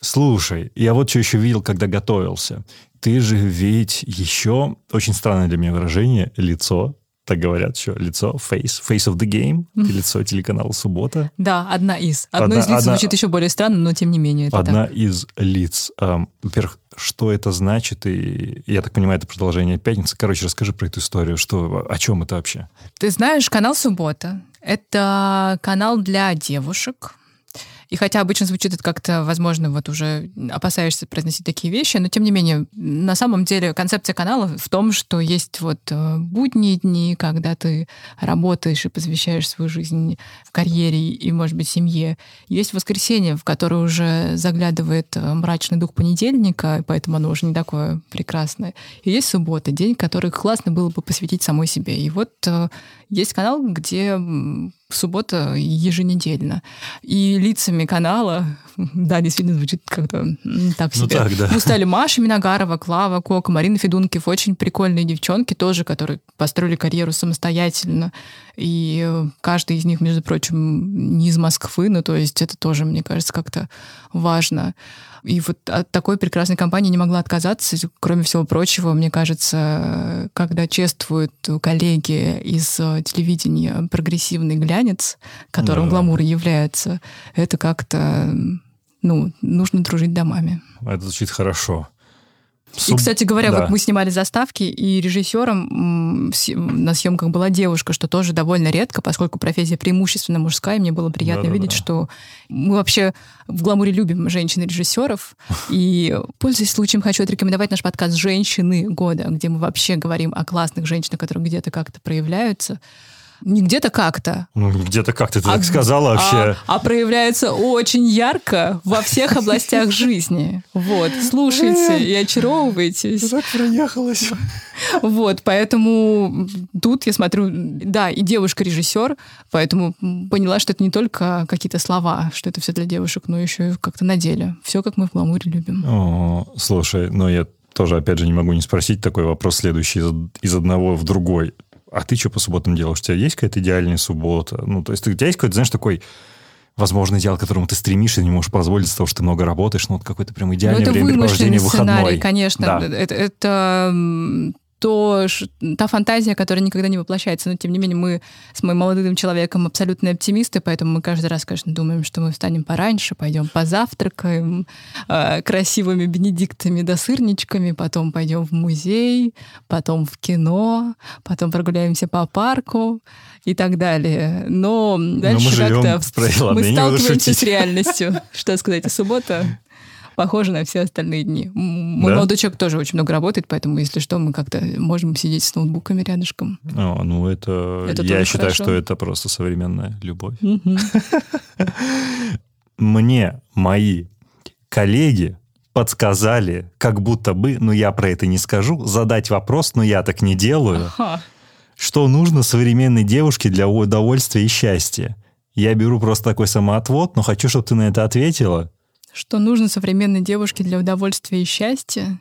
Слушай, я вот что еще видел, когда готовился. Ты же ведь еще, очень странное для меня выражение, лицо так говорят еще, лицо, face, face of the game, лицо телеканала «Суббота». Да, одна из. Одно одна, из лиц одна, звучит еще более странно, но тем не менее это Одна так. из лиц. Эм, во-первых, что это значит, и я так понимаю, это продолжение «Пятницы». Короче, расскажи про эту историю, что, о чем это вообще? Ты знаешь, канал «Суббота» — это канал для девушек, и хотя обычно звучит это как-то, возможно, вот уже опасаешься произносить такие вещи, но тем не менее, на самом деле концепция канала в том, что есть вот э, будние дни, когда ты работаешь и посвящаешь свою жизнь в карьере и, может быть, семье. Есть воскресенье, в которое уже заглядывает э, мрачный дух понедельника, поэтому оно уже не такое прекрасное. И есть суббота, день, который классно было бы посвятить самой себе. И вот э, есть канал, где суббота еженедельно. И лицами канала, да, действительно звучит как-то так ну себе. Ну, так, да. Мы стали Маша Миногарова, Клава Кока, Марина Федункив, очень прикольные девчонки тоже, которые построили карьеру самостоятельно. И каждый из них, между прочим, не из Москвы, ну, то есть это тоже, мне кажется, как-то важно. И вот от такой прекрасной компании не могла отказаться. Кроме всего прочего, мне кажется, когда чествуют коллеги из э, телевидения прогрессивный глянец, которым да. гламур является, это как-то, ну, нужно дружить домами. Это звучит хорошо. Суб... И, кстати говоря, да. вот мы снимали заставки, и режиссером на съемках была девушка, что тоже довольно редко, поскольку профессия преимущественно мужская, мне было приятно да, видеть, да. что мы вообще в гламуре любим женщин-режиссеров. И, пользуясь случаем, хочу отрекомендовать наш подкаст «Женщины года», где мы вообще говорим о классных женщинах, которые где-то как-то проявляются. Не где-то как-то. Ну, где-то как-то ты а, так сказала вообще. А, а проявляется очень ярко во всех областях жизни. Вот, слушайте и очаровывайтесь. Так проехалась. Вот, поэтому тут я смотрю, да, и девушка-режиссер, поэтому поняла, что это не только какие-то слова, что это все для девушек, но еще и как-то на деле. Все, как мы в гламуре любим. О, слушай, но я тоже, опять же, не могу не спросить такой вопрос следующий из, из одного в другой а ты что по субботам делаешь? У тебя есть какая-то идеальная суббота? Ну, то есть у тебя есть какой-то, знаешь, такой возможный идеал, к которому ты стремишься, не можешь позволить из-за того, что ты много работаешь, ну, вот какое-то прям ну, времяпрепровождение выходной. сценарий, конечно. Да. Это, это то, та фантазия, которая никогда не воплощается. Но, тем не менее, мы с моим молодым человеком абсолютные оптимисты, поэтому мы каждый раз, конечно, думаем, что мы встанем пораньше, пойдем позавтракаем э, красивыми бенедиктами да сырничками, потом пойдем в музей, потом в кино, потом прогуляемся по парку и так далее. Но дальше как-то мы сталкиваемся с реальностью. Что сказать, суббота похоже на все остальные дни. Мой да? молодой человек тоже очень много работает, поэтому, если что, мы как-то можем сидеть с ноутбуками рядышком. О, ну это... это я считаю, хорошо. что это просто современная любовь. Мне мои коллеги подсказали, как будто бы, но я про это не скажу, задать вопрос, но я так не делаю. Ага. Что нужно современной девушке для удовольствия и счастья? Я беру просто такой самоотвод, но хочу, чтобы ты на это ответила что нужно современной девушке для удовольствия и счастья?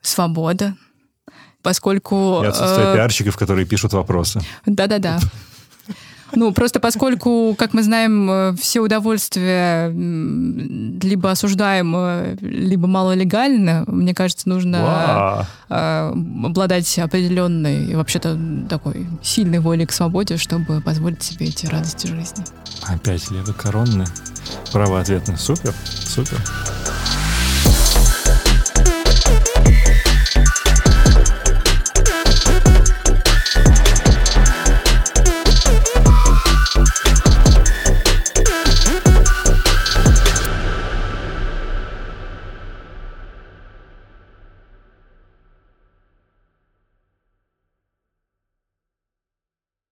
Свобода. Поскольку... И отсутствие э, пиарщиков, которые пишут вопросы. Да-да-да. Ну, просто поскольку, как мы знаем, э, все удовольствия либо осуждаемо, либо малолегально, мне кажется, нужно э, обладать определенной и вообще-то такой сильной волей к свободе, чтобы позволить себе эти радости жизни. Опять левокоронные. Право ответное. Супер, супер.